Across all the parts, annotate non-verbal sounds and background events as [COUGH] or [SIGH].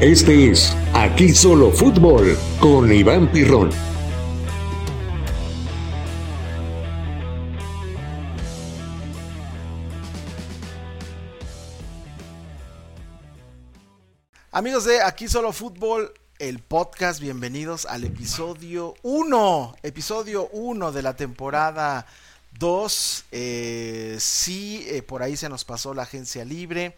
Este es Aquí Solo Fútbol con Iván Pirrón. Amigos de Aquí Solo Fútbol, el podcast, bienvenidos al episodio 1, episodio 1 de la temporada 2. Eh, sí, eh, por ahí se nos pasó la agencia libre.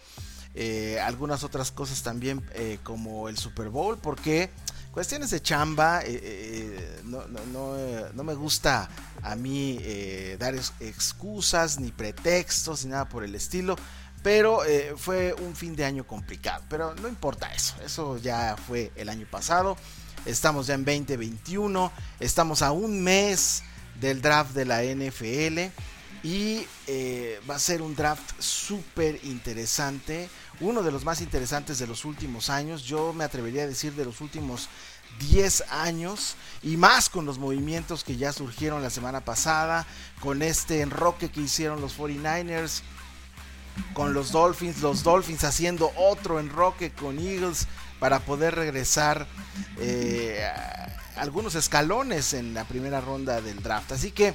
Eh, algunas otras cosas también eh, como el Super Bowl, porque cuestiones de chamba, eh, no, no, me gusta a mí dar excusas ni pretextos ni nada por el estilo. Pero fue un fin de año complicado. Pero no importa eso. Eso ya fue el año pasado. Estamos ya en 2021. Estamos a un mes del draft de la NFL. Y eh, va a ser un draft súper interesante, uno de los más interesantes de los últimos años, yo me atrevería a decir de los últimos 10 años y más con los movimientos que ya surgieron la semana pasada, con este enroque que hicieron los 49ers, con los Dolphins, los Dolphins haciendo otro enroque con Eagles para poder regresar eh, algunos escalones en la primera ronda del draft. Así que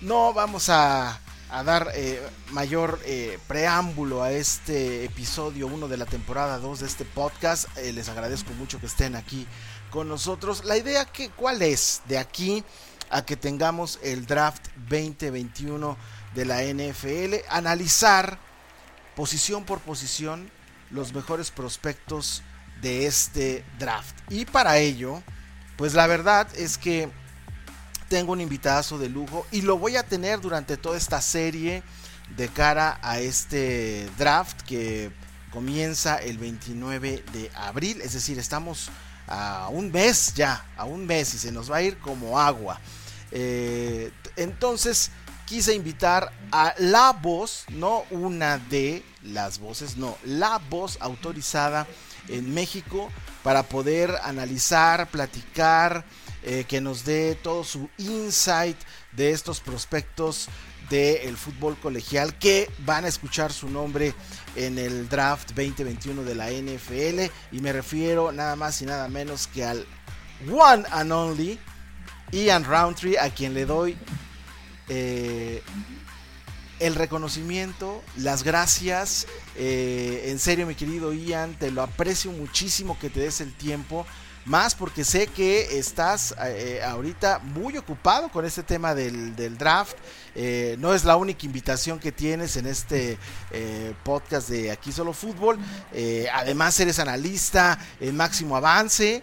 no vamos a, dar eh, mayor eh, preámbulo a este episodio 1 de la temporada 2 de este podcast. Eh, les agradezco mucho que estén aquí con nosotros. La idea que cuál es de aquí a que tengamos el draft 2021 de la NFL, analizar posición por posición los mejores prospectos de este draft. Y para ello, pues la verdad es que tengo un invitado de lujo y lo voy a tener durante toda esta serie de cara a este draft que comienza el 29 de abril, es decir, estamos a un mes ya, a un mes y se nos va a ir como agua. Eh, entonces quise invitar a la voz, no una de las voces, no, la voz autorizada en México para poder analizar, platicar, eh, que nos dé todo su insight de estos prospectos del fútbol colegial que van a escuchar su nombre en el draft 2021 de la NFL y me refiero nada más y nada menos que al one and only Ian Roundtree a quien le doy eh, el reconocimiento, las gracias. Eh, en serio, mi querido Ian, te lo aprecio muchísimo que te des el tiempo más porque sé que estás eh, ahorita muy ocupado con este tema del, draft. Eh, no es la única invitación que tienes en este eh, podcast de Aquí Solo Fútbol. además eres analista en máximo avance.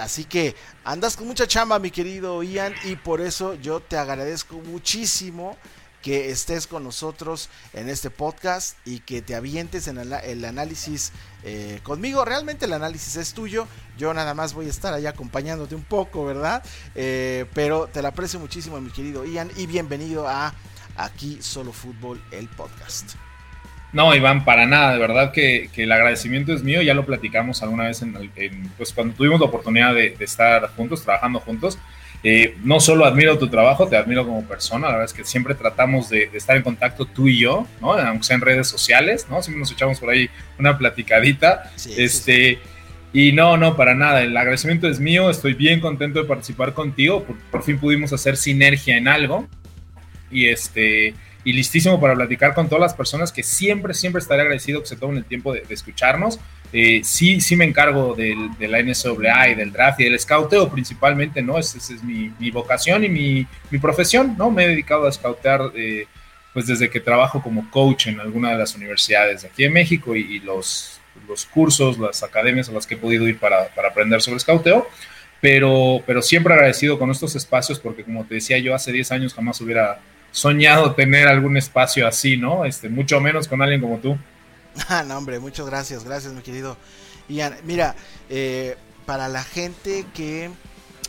así que andas con mucha chamba, mi querido Ian, y por eso yo te agradezco muchísimo que estés con nosotros en este podcast y que te avientes en el, análisis eh, conmigo. Realmente el análisis es tuyo, yo nada más voy a estar ahí acompañándote un poco, ¿verdad? Eh, pero te la aprecio muchísimo, mi querido Ian, y bienvenido a Aquí Solo Fútbol, el podcast. No, Iván, para nada, de verdad que, el agradecimiento es mío, ya lo platicamos alguna vez en, pues cuando tuvimos la oportunidad de estar juntos, trabajando juntos. Eh, no solo admiro tu trabajo, te admiro como persona. La verdad es que siempre tratamos de, estar en contacto tú y yo, ¿no? Aunque sea en redes sociales, ¿no? Siempre nos echamos por ahí una platicadita. este. Y no, no, para nada. El agradecimiento es mío. Estoy bien contento de participar contigo. por fin pudimos hacer sinergia en algo. Y este y listísimo para platicar con todas las personas que siempre, siempre estaré agradecido que se tomen el tiempo de, escucharnos. Eh, sí, sí me encargo del, de la NSAA y del draft y del scouteo principalmente, ¿no? Esa es mi, mi, vocación y mi, mi, profesión, ¿no? Me he dedicado a scoutear eh, pues desde que trabajo como coach en alguna de las universidades de aquí en México y, los, los cursos, las academias a las que he podido ir para, para aprender sobre scouteo. Pero, pero siempre agradecido con estos espacios porque como te decía yo, hace 10 años jamás hubiera soñado tener algún espacio así, ¿no? Este, mucho menos con alguien como tú. [LAUGHS] Ah, no, hombre, muchas gracias, gracias, mi querido Ian. Mira, eh, para la gente que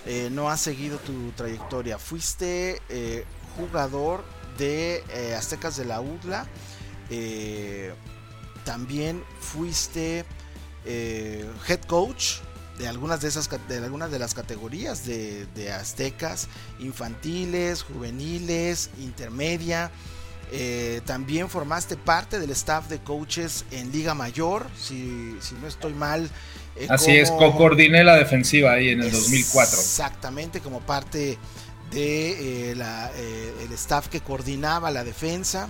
eh, no ha seguido tu trayectoria, fuiste eh, jugador de Aztecas de la UDLA, también fuiste head coach de algunas de esas de algunas de las categorías de, aztecas infantiles juveniles intermedia eh, también formaste parte del staff de coaches en liga mayor si, no estoy mal Eh, Así es, co-coordiné la defensiva ahí en el 2004. Exactamente, como parte de eh, el staff que coordinaba la defensa.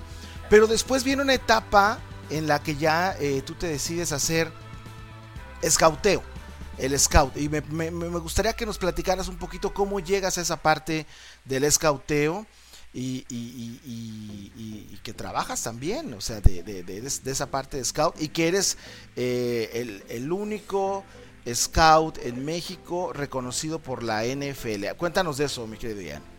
Pero después viene una etapa en la que ya tú te decides hacer escauteo el scout. Y me, gustaría que nos platicaras un poquito cómo llegas a esa parte del escauteo y, que trabajas también, o sea, de, esa parte de scout y que eres eh, el, único scout en México reconocido por la NFL. Cuéntanos de eso, mi querido Ian.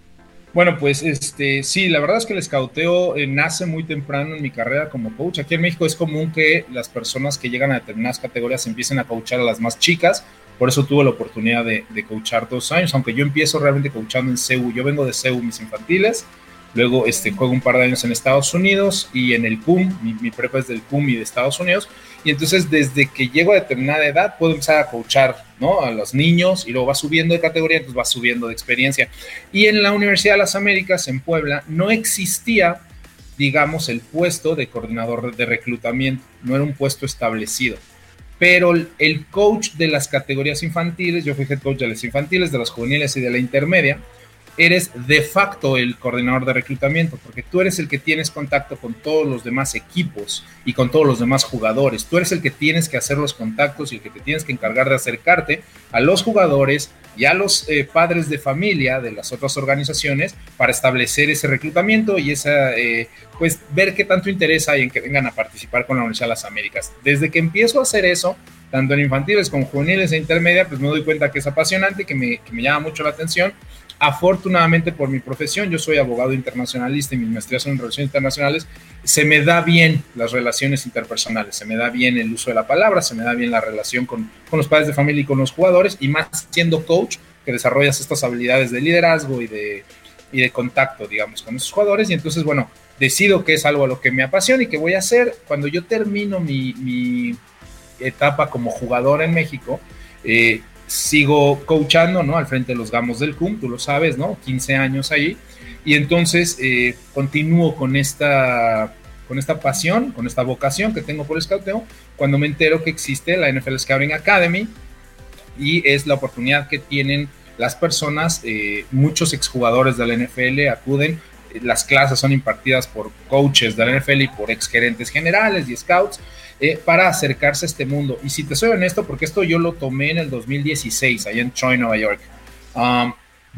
Bueno, pues este, sí, la verdad es que el escauteo eh, nace muy temprano en mi carrera como coach. Aquí en México es común que las personas que llegan a determinadas categorías empiecen a coachar a las más chicas. Por eso tuve la oportunidad de, de coachar dos años, aunque yo empiezo realmente coachando en CEU. Yo vengo de CEU, mis infantiles. Luego este, juego un par de años en Estados Unidos y en el CUM, mi, mi prepa es del CUM y de Estados Unidos. Y entonces desde que llego a determinada edad puedo empezar a coachar ¿no? a los niños y luego va subiendo de categoría, entonces va subiendo de experiencia. Y en la Universidad de las Américas, en Puebla, no existía, digamos, el puesto de coordinador de reclutamiento, no era un puesto establecido. Pero el coach de las categorías infantiles, yo fui head coach de las infantiles, de las juveniles y de la intermedia, eres de facto el coordinador de reclutamiento, porque tú eres el que tienes contacto con todos los demás equipos y con todos los demás jugadores. Tú eres el que tienes que hacer los contactos y el que te tienes que encargar de acercarte a los jugadores y a los eh, padres de familia de las otras organizaciones para establecer ese reclutamiento y esa, eh, pues ver qué tanto interés hay en que vengan a participar con la Universidad de las Américas. Desde que empiezo a hacer eso, tanto en infantiles como juveniles e intermedia, pues me doy cuenta que es apasionante, que me, que me llama mucho la atención Afortunadamente por mi profesión, yo soy abogado internacionalista y mis maestrías son en relaciones internacionales, se me da bien las relaciones interpersonales, se me da bien el uso de la palabra, se me da bien la relación con, los padres de familia y con los jugadores, y más siendo coach, que desarrollas estas habilidades de liderazgo y de, y de contacto, digamos, con esos jugadores, y entonces, bueno, decido que es algo a lo que me apasiona y que voy a hacer cuando yo termino mi, mi etapa como jugador en México. Eh, sigo coachando, ¿no? Al frente de los gamos del CUM, tú lo sabes, ¿no? 15 años ahí. Y entonces eh, continúo con esta, con esta pasión, con esta vocación que tengo por el scouteo, cuando me entero que existe la NFL Scouting Academy y es la oportunidad que tienen las personas, eh, muchos exjugadores de la NFL acuden, las clases son impartidas por coaches de la NFL y por exgerentes generales y scouts, eh, para acercarse a este mundo. Y si te soy honesto, porque esto yo lo tomé en el 2016, allá en Troy, Nueva York, um,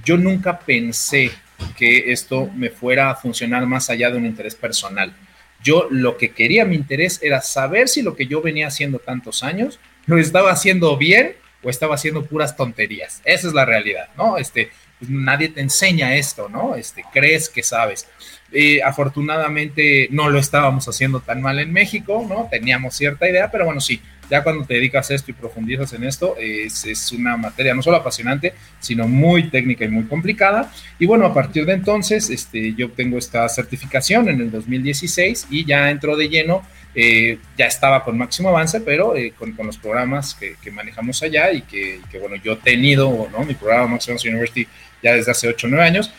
yo nunca pensé que esto me fuera a funcionar más allá de un interés personal. Yo lo que quería, mi interés era saber si lo que yo venía haciendo tantos años lo estaba haciendo bien o estaba haciendo puras tonterías. Esa es la realidad, ¿no? Este, pues nadie te enseña esto, ¿no? Este, crees que sabes. Eh, afortunadamente no lo estábamos haciendo tan mal en México, ¿no? Teníamos cierta idea, pero bueno, sí, ya cuando te dedicas a esto y profundizas en esto, es, es, una materia no solo apasionante, sino muy técnica y muy complicada. Y bueno, a partir de entonces, este, yo obtengo esta certificación en el 2016 y ya entro de lleno. Eh, ya estaba con máximo avance, pero eh, con, con, los programas que, que, manejamos allá y que, que, bueno, yo he tenido, ¿no? Mi programa Maximum University ya desde hace 8 o 9 años,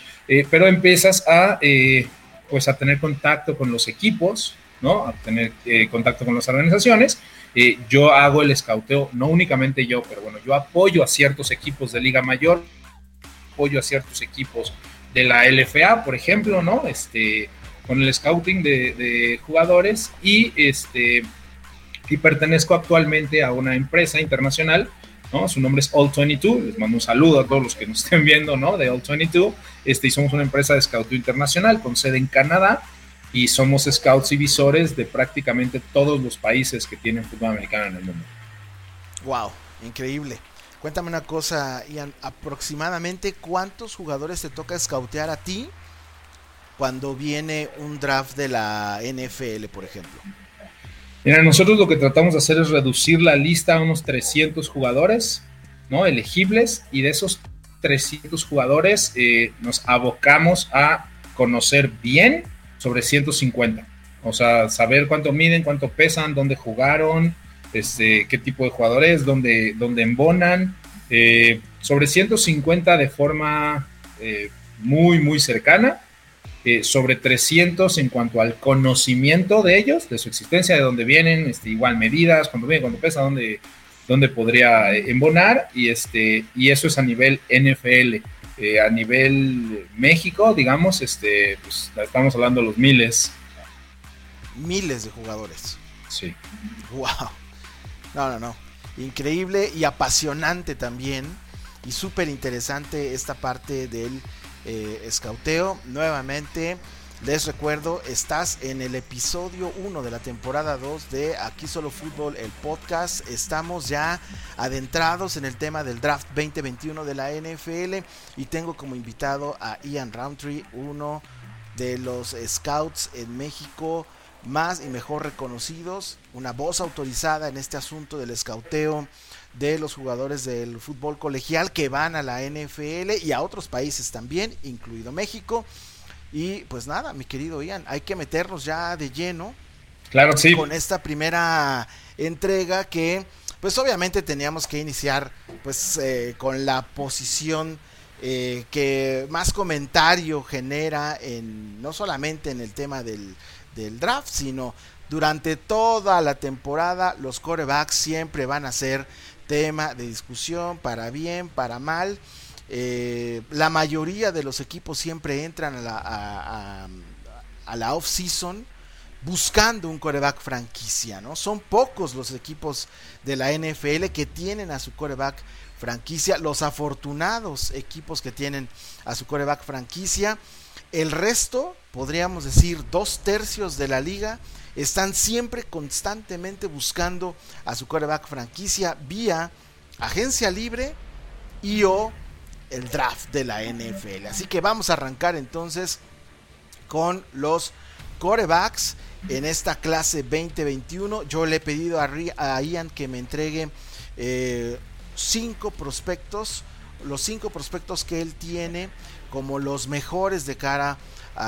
pero empiezas a pues a tener contacto con los equipos, ¿no? A tener eh, contacto con las organizaciones. Eh, yo hago el escauteo, no únicamente yo, pero bueno, yo apoyo a ciertos equipos de Liga Mayor, apoyo a ciertos equipos de la LFA, por ejemplo, ¿no? Este, con el scouting de, de jugadores y este y pertenezco actualmente a una empresa internacional su nombre es All22, les mando un saludo a todos los que nos estén viendo, ¿no? De All22, este, y somos una empresa de scout internacional con sede en Canadá y somos scouts y visores de prácticamente todos los países que tienen fútbol americano en el mundo. Wow, increíble. Cuéntame una cosa, Ian, aproximadamente cuántos jugadores te toca scoutear a ti cuando viene un draft de la NFL, por ejemplo. Mira, nosotros lo que tratamos de hacer es reducir la lista a unos 300 jugadores, ¿no? Elegibles, y de esos 300 jugadores eh, nos abocamos a conocer bien sobre 150. O sea, saber cuánto miden, cuánto pesan, dónde jugaron, este, qué tipo de jugadores, dónde, dónde embonan. Eh, sobre 150 de forma eh, muy, muy cercana eh, sobre 300 en cuanto al conocimiento de ellos, de su existencia, de dónde vienen, este, igual medidas, cuando vienen, cuando pesan, dónde, dónde podría eh, embonar y, este, y eso es a nivel NFL. Eh, a nivel México, digamos, este, pues, estamos hablando de los miles. Miles de jugadores. Sí. Wow. No, no, no. Increíble y apasionante también. Y súper interesante esta parte del eh. Nuevamente, les recuerdo, estás en el episodio 1 de la temporada 2 de Aquí Solo Fútbol, el podcast. Estamos ya adentrados en el tema del draft 2021 de la NFL y tengo como invitado a Ian Roundtree, uno de los scouts en México más y mejor reconocidos, una voz autorizada en este asunto del escauteo de los jugadores del fútbol colegial que van a la NFL y a otros países también, incluido México. Y pues nada, mi querido Ian, hay que meternos ya de lleno. Claro, sí. Con esta primera entrega que, pues obviamente teníamos que iniciar, pues eh, con la posición eh, que más comentario genera en no solamente en el tema del, del draft, sino durante toda la temporada los corebacks siempre van a ser tema de discusión para bien, para mal. Eh, la mayoría de los equipos siempre entran a la, a, la off-season buscando un coreback franquicia, ¿no? Son pocos los equipos de la NFL que tienen a su coreback franquicia, los afortunados equipos que tienen a su coreback franquicia. El resto, podríamos decir, dos tercios de la liga están siempre constantemente buscando a su coreback franquicia vía agencia libre y o el draft de la NFL. Así que vamos a arrancar entonces con los corebacks en esta clase 2021. Yo le he pedido a, Ian que me entregue eh, cinco prospectos, los cinco prospectos que él tiene como los mejores de cara a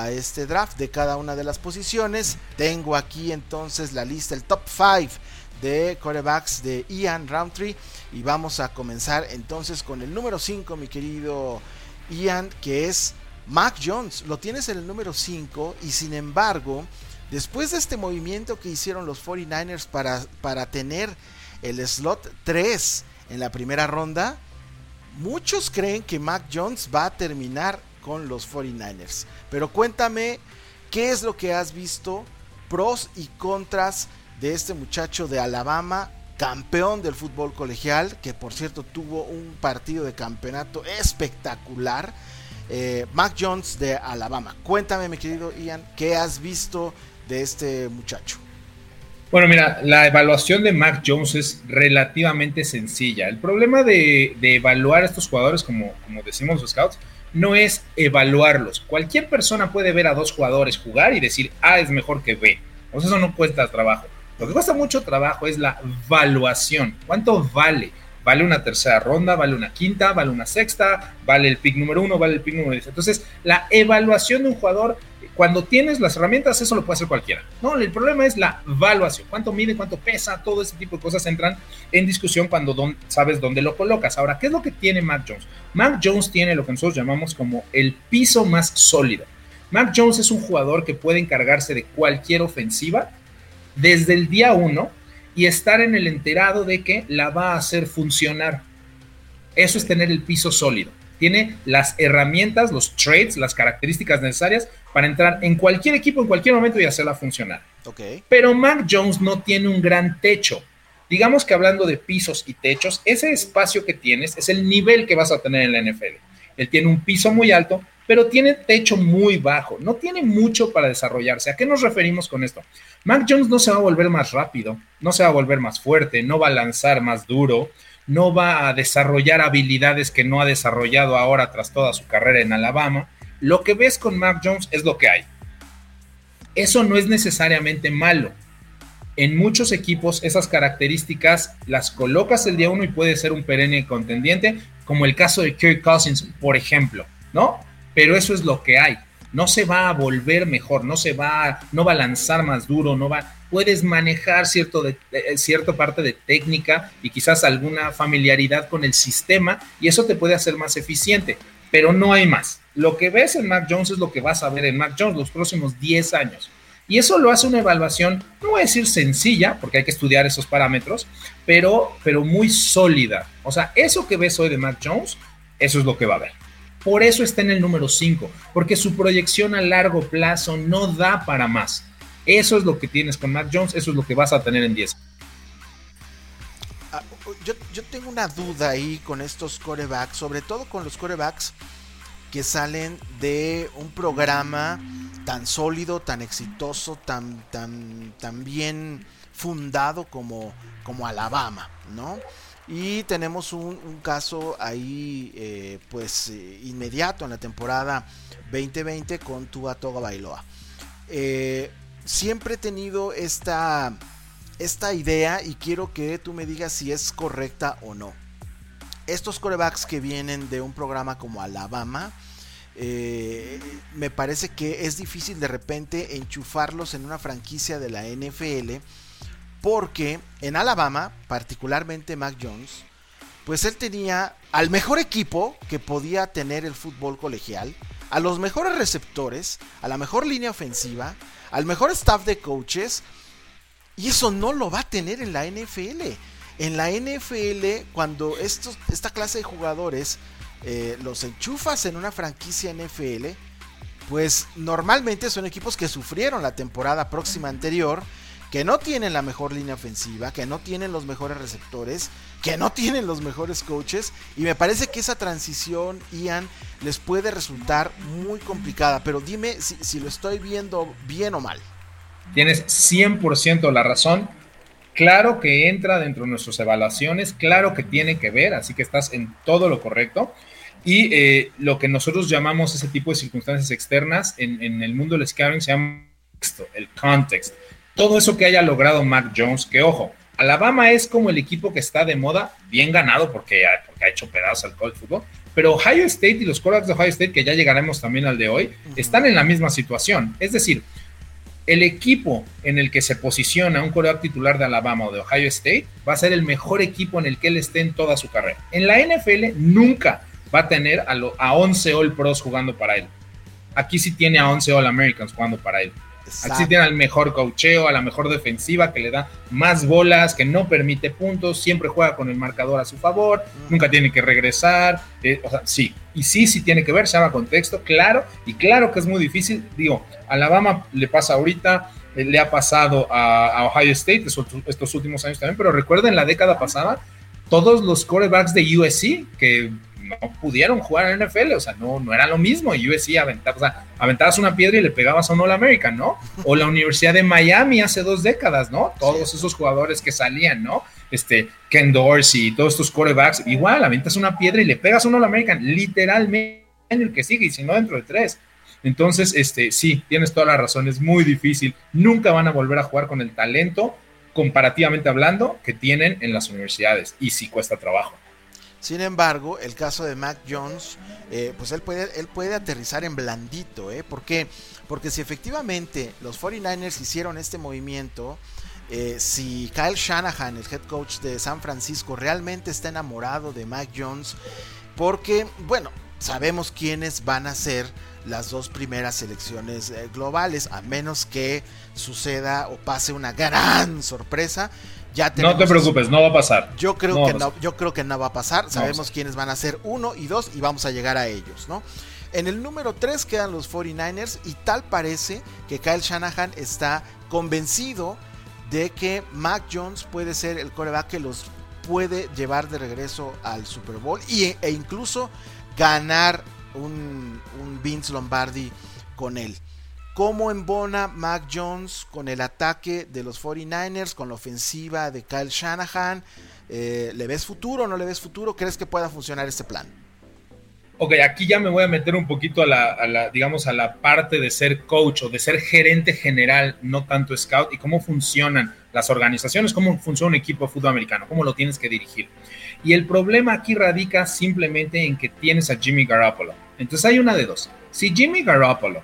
este draft de cada una de las posiciones. Tengo aquí entonces la lista, el top 5 de corebacks de Ian Roundtree. Y vamos a comenzar entonces con el número 5, mi querido Ian, que es Mac Jones. Lo tienes en el número 5 y sin embargo, después de este movimiento que hicieron los 49ers para, para tener el slot 3 en la primera ronda, muchos creen que Mac Jones va a terminar con los 49ers. Pero cuéntame, ¿qué es lo que has visto? Pros y contras de este muchacho de Alabama, campeón del fútbol colegial, que por cierto tuvo un partido de campeonato espectacular. Eh, Mac Jones de Alabama. Cuéntame, mi querido Ian, ¿qué has visto de este muchacho? Bueno, mira, la evaluación de Mac Jones es relativamente sencilla. El problema de, evaluar a estos jugadores, como, como decimos los scouts, no es evaluarlos. Cualquier persona puede ver a dos jugadores jugar y decir A es mejor que B. Sea, eso no cuesta trabajo. Lo que cuesta mucho trabajo es la evaluación. ¿Cuánto vale? ¿Vale una tercera ronda? ¿Vale una quinta? ¿Vale una sexta? ¿Vale el pick número uno? ¿Vale el pick número diez? Entonces, la evaluación de un jugador, cuando tienes las herramientas, eso lo puede hacer cualquiera. No, el problema es la evaluación. ¿Cuánto mide? ¿Cuánto pesa? Todo ese tipo de cosas entran en discusión cuando sabes dónde lo colocas. Ahora, ¿qué es lo que tiene Mac Jones? Mac Jones tiene lo que nosotros llamamos como el piso más sólido. Mac Jones es un jugador que puede encargarse de cualquier ofensiva desde el día uno y estar en el enterado de que la va a hacer funcionar. Eso es tener el piso sólido. Tiene las herramientas, los traits, las características necesarias para entrar en cualquier equipo en cualquier momento y hacerla funcionar. Okay. Pero Mac Jones no tiene un gran techo. Digamos que hablando de pisos y techos, ese espacio que tienes es el nivel que vas a tener en la NFL. Él tiene un piso muy alto, pero tiene techo muy bajo, no tiene mucho para desarrollarse. ¿A qué nos referimos con esto? Mac Jones no se va a volver más rápido, no se va a volver más fuerte, no va a lanzar más duro, no va a desarrollar habilidades que no ha desarrollado ahora tras toda su carrera en Alabama. Lo que ves con Mac Jones es lo que hay. Eso no es necesariamente malo. En muchos equipos esas características las colocas el día uno y puede ser un perenne contendiente, como el caso de Kirk Cousins, por ejemplo, ¿no? pero eso es lo que hay. No se va a volver mejor, no se va, no va a lanzar más duro, no va, puedes manejar cierto de, eh, cierta parte de técnica y quizás alguna familiaridad con el sistema y eso te puede hacer más eficiente, pero no hay más. Lo que ves en Mac Jones es lo que vas a ver en Mac Jones los próximos 10 años. Y eso lo hace una evaluación, no voy a decir sencilla, porque hay que estudiar esos parámetros, pero, pero muy sólida. O sea, eso que ves hoy de Mac Jones, eso es lo que va a ver. Por eso está en el número 5, porque su proyección a largo plazo no da para más. Eso es lo que tienes con Mac Jones, eso es lo que vas a tener en 10. Ah, yo, yo, tengo una duda ahí con estos corebacks, sobre todo con los corebacks que salen de un programa tan sólido, tan exitoso, tan, tan, tan bien fundado como, como Alabama, ¿no? Y tenemos un, caso ahí, eh, pues, eh, inmediato en la temporada 2020 con Tua Toga Bailoa. Eh, siempre he tenido esta, esta idea y quiero que tú me digas si es correcta o no. Estos corebacks que vienen de un programa como Alabama, me parece que es difícil de repente enchufarlos en una franquicia de la NFL porque en Alabama, particularmente Mac Jones, pues él tenía al mejor equipo que podía tener el fútbol colegial, a los mejores receptores, a la mejor línea ofensiva, al mejor staff de coaches, y eso no lo va a tener en la NFL. En la NFL, cuando estos, esta clase de jugadores eh, los enchufas en una franquicia NFL, pues normalmente son equipos que sufrieron la temporada próxima anterior que no tienen la mejor línea ofensiva, que no tienen los mejores receptores, que no tienen los mejores coaches. Y me parece que esa transición, Ian, les puede resultar muy complicada. Pero dime si, lo estoy viendo bien o mal. Tienes 100% la razón. Claro que entra dentro de nuestras evaluaciones, claro que tiene que ver, así que estás en todo lo correcto. Y eh, lo que nosotros llamamos ese tipo de circunstancias externas en, el mundo del scouting se llama el context todo eso que haya logrado Mac Jones, que ojo, Alabama es como el equipo que está de moda, bien ganado porque, ha hecho pedazos al college fútbol, pero Ohio State y los quarterbacks de Ohio State, que ya llegaremos también al de hoy, están en la misma situación. Es decir, el equipo en el que se posiciona un quarterback titular de Alabama o de Ohio State va a ser el mejor equipo en el que él esté en toda su carrera. En la NFL nunca va a tener a, a 11 All Pros jugando para él. Aquí sí tiene a 11 All Americans jugando para él. Así tiene al mejor cocheo, a la mejor defensiva que le da más bolas, que no permite puntos, siempre juega con el marcador a su favor, nunca tiene que regresar. Eh, o sea, sí, y sí, sí tiene que ver, se llama contexto, claro, y claro que es muy difícil. Digo, Alabama le pasa ahorita, eh, le ha pasado a, Ohio State estos últimos años también, pero recuerden la década pasada, todos los quarterbacks de USC que no pudieron jugar en NFL, o sea, no, no era lo mismo. Y USC aventaba, o sea, aventabas una piedra y le pegabas a un All American, ¿no? O la Universidad de Miami hace dos décadas, ¿no? Todos esos jugadores que salían, ¿no? Este, Ken Dorsey, todos estos quarterbacks, igual, aventas una piedra y le pegas a un All American, literalmente en el que sigue, y si no dentro de tres. Entonces, este, sí, tienes toda la razón, es muy difícil. Nunca van a volver a jugar con el talento, comparativamente hablando, que tienen en las universidades. Y sí cuesta trabajo. Sin embargo, el caso de Mac Jones, eh, pues él puede, él puede aterrizar en blandito, ¿eh? ¿Por qué? Porque si efectivamente los 49ers hicieron este movimiento, eh, si Kyle Shanahan, el head coach de San Francisco, realmente está enamorado de Mac Jones, porque, bueno, sabemos quiénes van a ser las dos primeras selecciones eh, globales, a menos que suceda o pase una gran sorpresa no te preocupes, no va a pasar. Yo creo, que, no, yo creo que no va a pasar. Sabemos quiénes van a ser uno y dos y vamos a llegar a ellos, ¿no? En el número 3 quedan los 49ers y tal parece que Kyle Shanahan está convencido de que Mac Jones puede ser el coreback que los puede llevar de regreso al Super Bowl y, e incluso ganar un, un Vince Lombardi con él. ¿Cómo embona Mac Jones con el ataque de los 49ers, con la ofensiva de Kyle Shanahan? Eh, ¿Le ves futuro o no le ves futuro? ¿Crees que pueda funcionar este plan? Ok, aquí ya me voy a meter un poquito a la, digamos, a la parte de ser coach o de ser gerente general, no tanto scout, y cómo funcionan las organizaciones, cómo funciona un equipo de fútbol americano, cómo lo tienes que dirigir. Y el problema aquí radica simplemente en que tienes a Jimmy Garoppolo. Entonces hay una de dos. Si Jimmy Garoppolo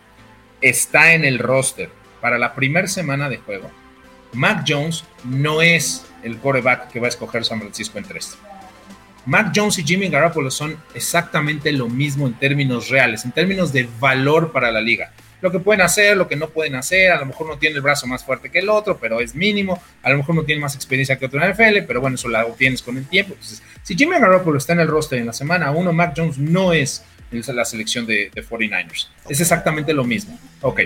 está en el roster para la primera semana de juego, Mac Jones no es el quarterback que va a escoger San Francisco en tres. Mac Jones y Jimmy Garoppolo son exactamente lo mismo en términos reales, en términos de valor para la liga. lo que pueden hacer, lo que no pueden hacer, a lo mejor no tiene el brazo más fuerte que el otro, pero es mínimo, a lo mejor no tiene más experiencia que otro en NFL, pero bueno, eso lo obtienes con el tiempo. Entonces, si Jimmy Garoppolo está en el roster en la semana 1, Mac Jones no es la selección de, 49ers. Es exactamente lo mismo. Ok,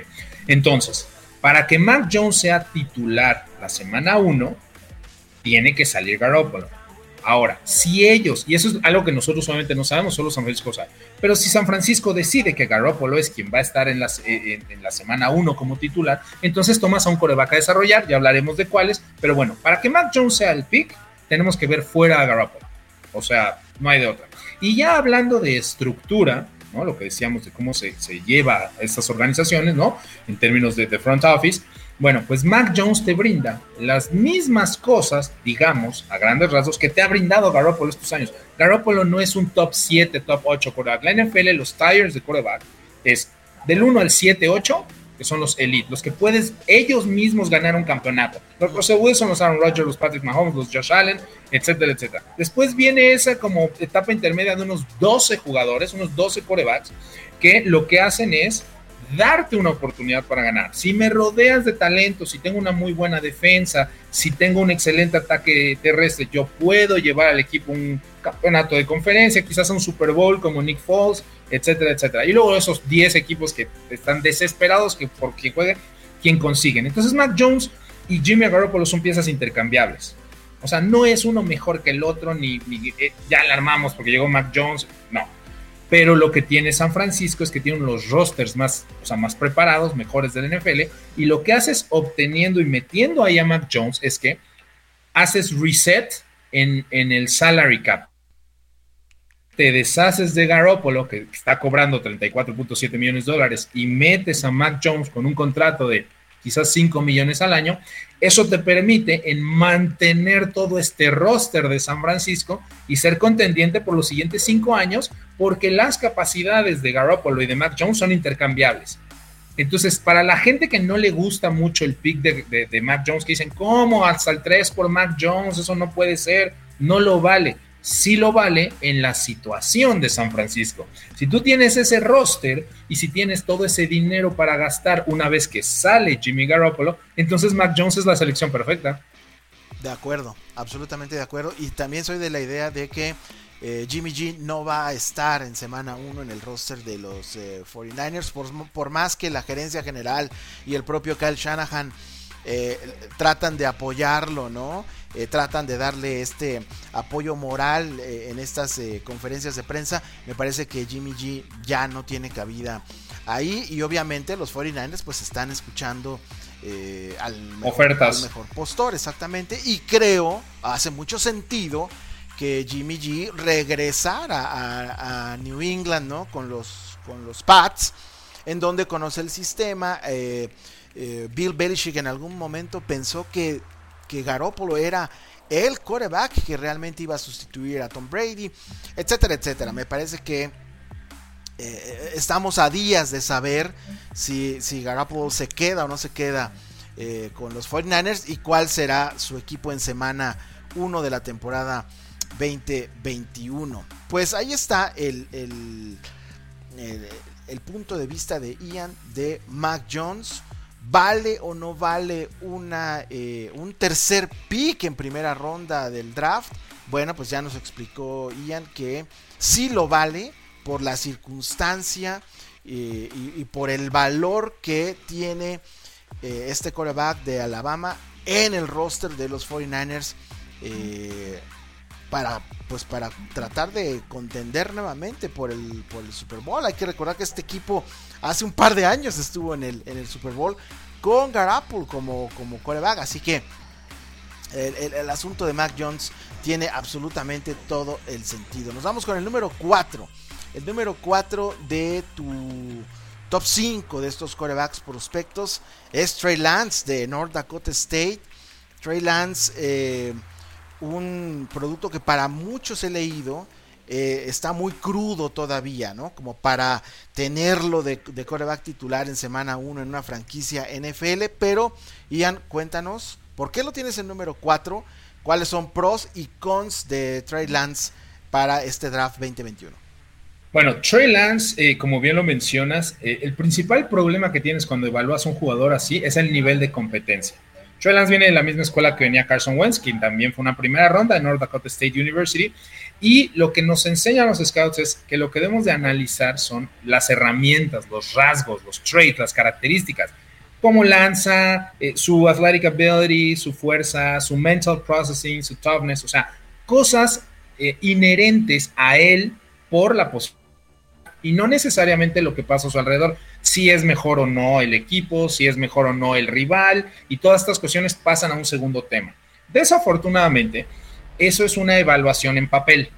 entonces, para que Mac Jones sea titular la semana 1, tiene que salir Garoppolo. Ahora, si ellos, y eso es algo que nosotros solamente no sabemos, solo San Francisco sabe, pero si San Francisco decide que Garoppolo es quien va a estar en, eh, en, la semana 1 como titular, entonces tomas a un coreback a desarrollar, ya hablaremos de cuáles, pero bueno, para que Mac Jones sea el pick, tenemos que ver fuera a Garoppolo. O sea, no hay de otra. Y ya hablando de estructura, ¿no? Lo que decíamos de cómo se, se lleva a estas organizaciones, ¿no? En términos de, de front office, bueno, pues Mac Jones te brinda las mismas cosas, digamos, a grandes rasgos, que te ha brindado Garoppolo estos años. Garoppolo no es un top 7, top 8 quarterback. La NFL, los tires de quarterback, es del 1 al 7, 8, que son los elite, los que puedes ellos mismos ganar un campeonato. Los Russell Wilson, los Aaron Rodgers, los Patrick Mahomes, los Josh Allen, etcétera, etcétera. Después viene esa como etapa intermedia de unos 12 jugadores, unos 12 quarterbacks, que lo que hacen es darte una oportunidad para ganar. Si me rodeas de talento, si tengo una muy buena defensa, si tengo un excelente ataque terrestre, yo puedo llevar al equipo un campeonato de conferencia, quizás un Super Bowl como Nick Foles, etcétera, etcétera. Y luego esos 10 equipos que están desesperados que por quien juegue, quien consiguen. Entonces Mac Jones y Jimmy Garoppolo son piezas intercambiables. O sea, no es uno mejor que el otro, ni, ni eh, ya alarmamos porque llegó Mac Jones. No, pero lo que tiene San Francisco es que tiene los rosters más, o sea, más preparados, mejores del NFL, y lo que haces obteniendo y metiendo ahí a Mac Jones es que haces reset en, en el salary cap. Te deshaces de Garoppolo, que está cobrando 34.7 millones de dólares, y metes a Mac Jones con un contrato de quizás 5 millones al año, eso te permite en mantener todo este roster de San Francisco y ser contendiente por los siguientes 5 años, porque las capacidades de Garoppolo y de Mac Jones son intercambiables. Entonces, para la gente que no le gusta mucho el pick de, Mac Jones, que dicen, ¿cómo hasta el 3 por Mac Jones? Eso no puede ser, no lo vale sí lo vale en la situación de San Francisco. Si tú tienes ese roster y si tienes todo ese dinero para gastar una vez que sale Jimmy Garoppolo, entonces Mac Jones es la selección perfecta. De acuerdo, absolutamente de acuerdo. Y también soy de la idea de que eh, Jimmy G no va a estar en semana 1 en el roster de los 49ers, eh, por, más que la gerencia general y el propio Kyle Shanahan eh, tratan de apoyarlo, ¿no? Tratan de darle este apoyo moral en estas conferencias de prensa. Me parece que Jimmy G ya no tiene cabida ahí y obviamente los 49ers pues están escuchando al, mejor, Ofertas. mejor postor, exactamente. Y creo, hace mucho sentido que Jimmy G regresara a, New England, ¿no? Con los, con los Pats, en donde conoce el sistema. Bill Belichick en algún momento pensó que que Garoppolo era el quarterback que realmente iba a sustituir a Tom Brady, etcétera, etcétera. Me parece que eh, estamos a días de saber si, si Garoppolo se queda o no se queda eh, con los 49ers y cuál será su equipo en semana 1 de la temporada 2021. Pues ahí está el, el, el punto de vista de Ian de Mac Jones. ¿Vale o no vale una, eh, un tercer pick en primera ronda del draft? Bueno, pues ya nos explicó Ian que sí lo vale por la circunstancia eh, y, por el valor que tiene eh, este coreback de Alabama en el roster de los 49ers para, pues para tratar de contender nuevamente por el, por el Super Bowl. Hay que recordar que este equipo hace un par de años estuvo en el, en el Super Bowl con Garapul como, como coreback. Así que el, asunto de Mac Jones tiene absolutamente todo el sentido. Nos vamos con el número 4. El número 4 de tu top 5 de estos corebacks prospectos es Trey Lance de North Dakota State. Trey Lance, eh, un producto que para muchos he leído eh, está muy crudo todavía, ¿no? Como para tenerlo de, de coreback titular en semana 1 en una franquicia NFL. Pero, Ian, cuéntanos, ¿por qué lo tienes en número 4? ¿Cuáles son pros y cons de Trey Lance para este draft 2021? Bueno, Trey Lance, eh, como bien lo mencionas, eh, el principal problema que tienes cuando evalúas a un jugador así es el nivel de competencia. Trey Lance viene de la misma escuela que venía Carson Wentz, quien también fue una primera ronda en North Dakota State University. Y lo que nos enseñan los scouts es que lo que debemos de analizar son las herramientas, los rasgos, los traits, las características, cómo lanza, eh, su athletic ability, su fuerza, su mental processing, su toughness, o sea, cosas inherentes a él por la posibilidad y no necesariamente lo que pasa a su alrededor, si es mejor o no el equipo, si es mejor o no el rival, y todas estas cuestiones pasan a un segundo tema. Desafortunadamente, eso es una evaluación en papel.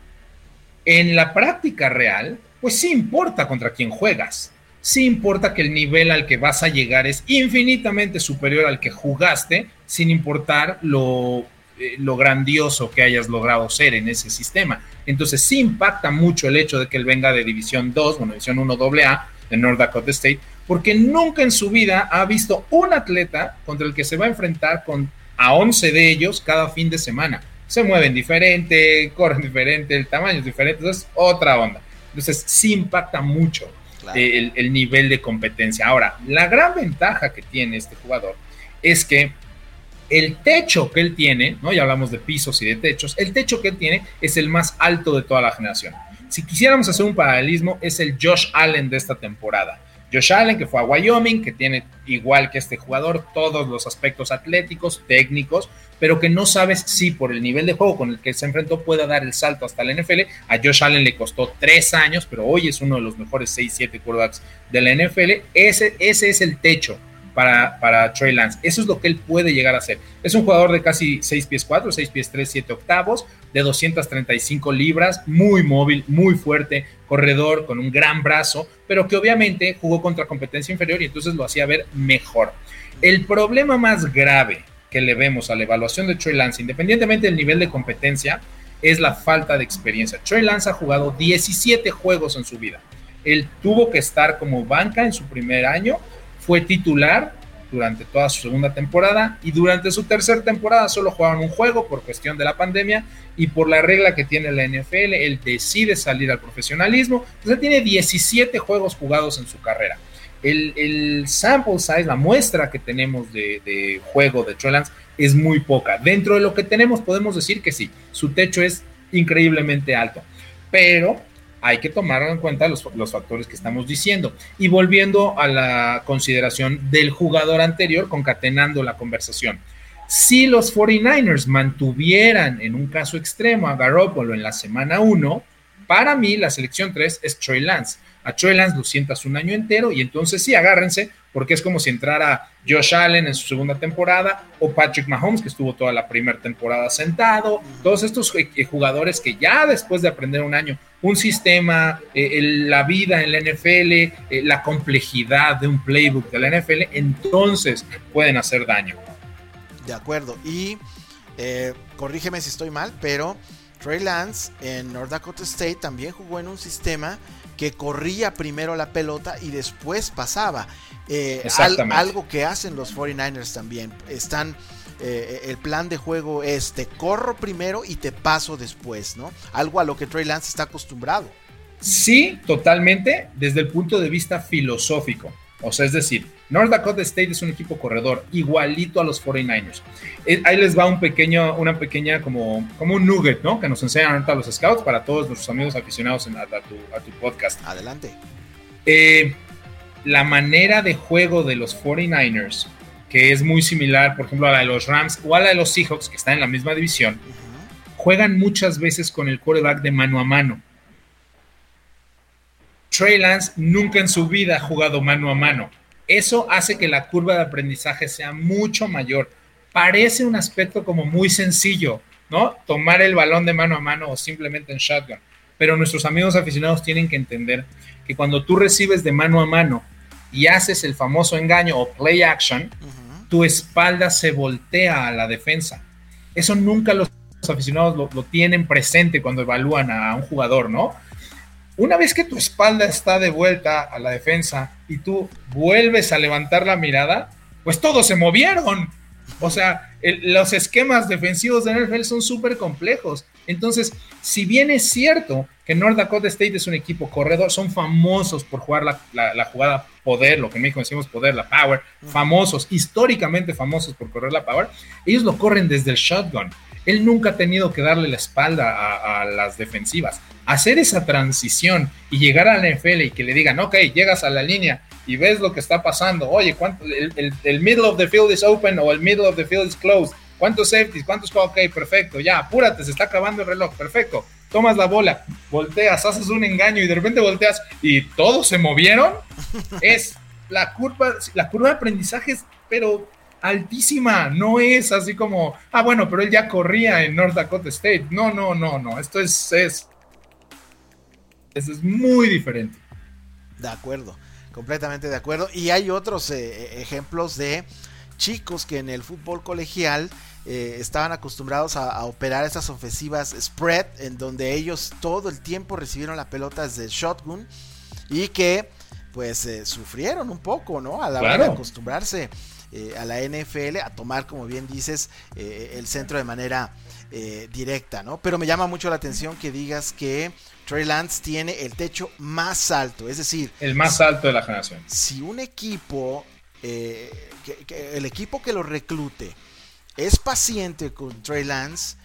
En la práctica real, pues sí importa contra quién juegas. Sí importa que el nivel al que vas a llegar es infinitamente superior al que jugaste, sin importar lo eh, lo grandioso que hayas logrado ser en ese sistema. Entonces sí impacta mucho el hecho de que él venga de División 2, bueno, División 1 AA de North Dakota State, porque nunca en su vida ha visto un atleta contra el que se va a enfrentar con a 11 de ellos cada fin de semana. Se mueven diferente, [LAUGHS] corren diferente, el tamaño es diferente, entonces otra onda. Entonces sí impacta mucho el, el nivel de competencia. Ahora, la gran ventaja que tiene este jugador es que el techo que él tiene, ¿no? Ya hablamos de pisos y de techos, el techo que él tiene es el más alto de toda la generación. Si quisiéramos hacer un paralelismo, es el Josh Allen de esta temporada. Josh Allen, que fue a Wyoming, que tiene igual que este jugador todos los aspectos atléticos, técnicos, pero que no sabes si por el nivel de juego con el que se enfrentó pueda dar el salto hasta la NFL. A Josh Allen le costó tres años, pero hoy es uno de los mejores 6-7 quarterbacks de la NFL. Ese, ese es el techo para, para Trey Lance. Eso es lo que él puede llegar a ser. Es un jugador de casi 6 pies 4, 6 pies 3, 7 octavos, de 235 libras, muy móvil, muy fuerte, corredor con un gran brazo, pero que obviamente jugó contra competencia inferior y entonces lo hacía ver mejor. El problema más grave que le vemos a la evaluación de Trey Lance, independientemente del nivel de competencia, es la falta de experiencia. Trey Lance ha jugado 17 juegos en su vida. Él tuvo que estar como banca en su primer año fue titular durante toda su segunda temporada y durante su tercera temporada solo jugaron un juego por cuestión de la pandemia y por la regla que tiene la NFL, él decide salir al profesionalismo, entonces tiene 17 juegos jugados en su carrera. El, sample size, la muestra que tenemos de, juego de Trey es muy poca. Dentro de lo que tenemos podemos decir que sí, su techo es increíblemente alto, pero hay que tomar en cuenta los, factores que estamos diciendo. Y volviendo a la consideración del jugador anterior, concatenando la conversación. Si los 49ers mantuvieran en un caso extremo a Garoppolo en la semana 1, para mí la selección 3 es Troy Lance. A Troy Lance lo sientas un año entero y entonces sí, agárrense, porque es como si entrara Josh Allen en su segunda temporada o Patrick Mahomes, que estuvo toda la primera temporada sentado. Todos estos eh, eh, jugadores que ya después de aprender un año un sistema, eh, la vida en la NFL, la complejidad de un playbook de la NFL, entonces pueden hacer daño. De acuerdo. Y corrígeme si estoy mal, pero Trey Lance en North Dakota State también jugó en un sistema que corría primero la pelota y después pasaba. Eh, algo que hacen los 49ers también. Están. Eh, el plan de juego es te corro primero y te paso después, ¿no? Algo a lo que Trey Lance está acostumbrado. Sí, totalmente, desde el punto de vista filosófico. O sea, es decir, North Dakota State es un equipo corredor igualito a los 49ers. Eh, ahí les va un pequeño, una pequeña como, como un nugget, ¿no? Que nos enseñan ahorita los scouts para todos nuestros amigos aficionados a, tu, podcast. Adelante. Eh, la manera de juego de los 49ers, que es muy similar, por ejemplo, a la de los Rams o a la de los Seahawks, que están en la misma división, juegan muchas veces con el quarterback de mano a mano. Trey Lance nunca en su vida ha jugado mano a mano. Eso hace que la curva de aprendizaje sea mucho mayor. Parece un aspecto como muy sencillo, ¿no? Tomar el balón de mano a mano o simplemente en shotgun. Pero nuestros amigos aficionados tienen que entender que cuando tú recibes de mano a mano y haces el famoso engaño o play action, tu espalda se voltea a la defensa. Eso nunca los aficionados lo, tienen presente cuando evalúan a un jugador, ¿no? Una vez que tu espalda está de vuelta a la defensa y tú vuelves a levantar la mirada, pues todos se movieron. O sea, los esquemas defensivos de NFL son súper complejos. Entonces, si bien es cierto que North Dakota State es un equipo corredor, son famosos por jugar la, jugada poder, lo que en México decimos poder, la power, famosos, históricamente famosos por correr la power, ellos lo corren desde el shotgun. Él nunca ha tenido que darle la espalda a, a las defensivas. Hacer esa transición y llegar a la NFL y que le digan, ok, llegas a la línea y ves lo que está pasando. Oye, ¿cuánto, el, middle of the field is open o el middle of the field is closed. ¿Cuántos safeties? ¿Cuántos? Ok, perfecto, ya, apúrate, se está acabando el reloj, perfecto. Tomas la bola, volteas, haces un engaño y de repente volteas y todos se movieron. [LAUGHS] Es la curva, la curva de aprendizaje es, pero altísima, no es así como, ah, bueno, pero él ya corría en North Dakota State. No, no, no, no, esto es, es, es muy diferente. De acuerdo. Completamente de acuerdo. Y hay otros eh, eh, ejemplos de chicos que en el fútbol colegial eh, estaban acostumbrados a, operar esas ofensivas spread, en donde ellos todo el tiempo recibieron la pelota desde shotgun y que pues sufrieron un poco, ¿no? A la hora de acostumbrarse a la NFL, a tomar, como bien dices, el centro de manera directa, ¿no? Pero me llama mucho la atención que digas que Trey Lance tiene el techo más alto, es decir, el más alto de la generación. Si un equipo, eh, el equipo que lo reclute es paciente con Trey Lance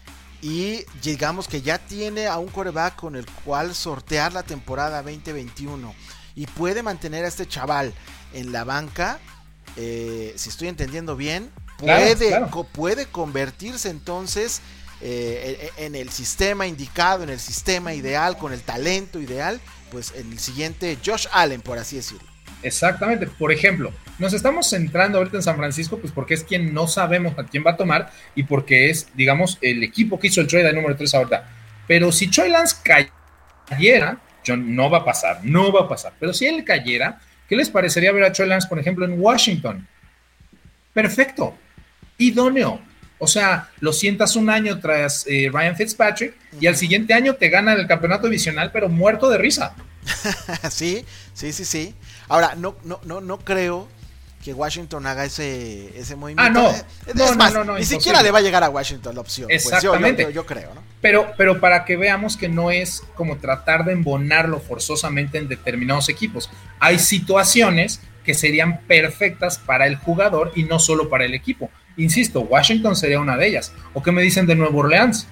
y digamos que ya tiene a un coreback con el cual sortear la temporada 2021 y puede mantener a este chaval en la banca, eh, si estoy entendiendo bien, puede, puede convertirse entonces eh, en el sistema indicado, en el sistema ideal, con el talento ideal, pues en el siguiente Josh Allen, por así decirlo. Exactamente. Por ejemplo, nos estamos centrando ahorita en San Francisco, pues porque es quien no sabemos a quién va a tomar y porque es, digamos, el equipo que hizo el trade de número 3 ahorita. Pero si Troy Lance cayera, no va a pasar, no va a pasar. Pero si él cayera, ¿qué les parecería ver a Troy Lance, por ejemplo, en Washington? Perfecto, idóneo, o sea, lo sientas un año tras eh, Ryan Fitzpatrick y al siguiente año te gana el campeonato divisional, pero muerto de risa. [LAUGHS] sí, sí, sí, sí. Ahora, no, no, no, no creo que Washington haga ese, ese movimiento. Ah, no. no, no, ni siquiera le va a llegar a Washington la opción. Pues, Exactamente. yo, creo, ¿no? Pero, pero para que veamos que no es como tratar de embonarlo forzosamente en determinados equipos. Hay situaciones que serían perfectas para el jugador y no solo para el equipo. Insisto, Washington sería una de ellas. ¿O qué me dicen de Nuevo Orleans?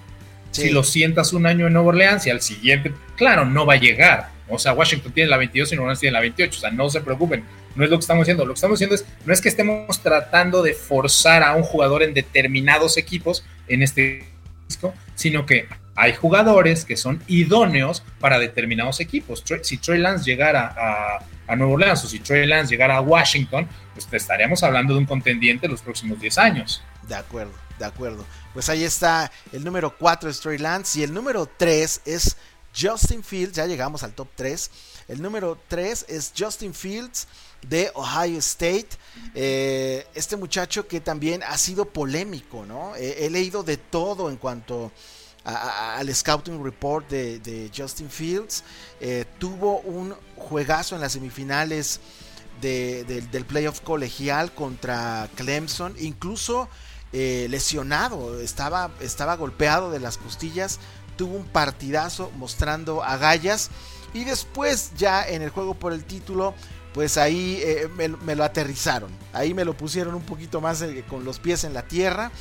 Si lo sientas un año en Nuevo Orleans y al siguiente, claro, no va a llegar. O sea, Washington tiene la 22 y Nuevo Orleans tiene la 28. O sea, no se preocupen. No es lo que estamos haciendo. Lo que estamos haciendo es, no es que estemos tratando de forzar a un jugador en determinados equipos, en este disco, sino que hay jugadores que son idóneos para determinados equipos. Si Trey Lance llegara a, a Orleans o si Trey Lance llegara a Washington, pues estaríamos hablando de un contendiente los próximos 10 años. De acuerdo, de acuerdo. Pues ahí está el número 4 es Trey Lance y el número 3 es Justin Fields, ya llegamos al top 3. El número 3 es Justin Fields de Ohio State. Eh, este muchacho que también ha sido polémico, ¿no? he leído de todo en cuanto al scouting report de, Justin Fields. Eh, tuvo un juegazo en las semifinales del playoff colegial contra Clemson, incluso eh, lesionado, estaba, estaba golpeado de las costillas, tuvo un partidazo mostrando agallas y después ya en el juego por el título pues ahí eh, me, lo aterrizaron. Ahí me lo pusieron un poquito más con los pies en la tierra.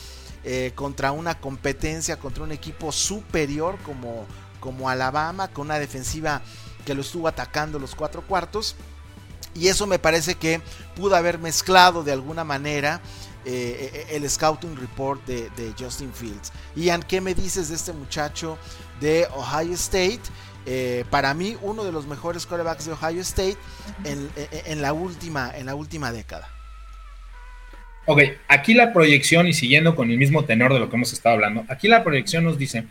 Eh, contra una competencia, contra un equipo superior como, como Alabama, con una defensiva que lo estuvo atacando los cuatro cuartos. Y eso me parece que pudo haber mezclado de alguna manera eh, el scouting report de, Justin Fields. Ian, ¿qué me dices de este muchacho de Ohio State? Eh, para mí, uno de los mejores quarterbacks de Ohio State en, la, última, en la última década. Ok, aquí la proyección, y siguiendo con el mismo tenor de lo que hemos estado hablando, aquí la proyección nos dice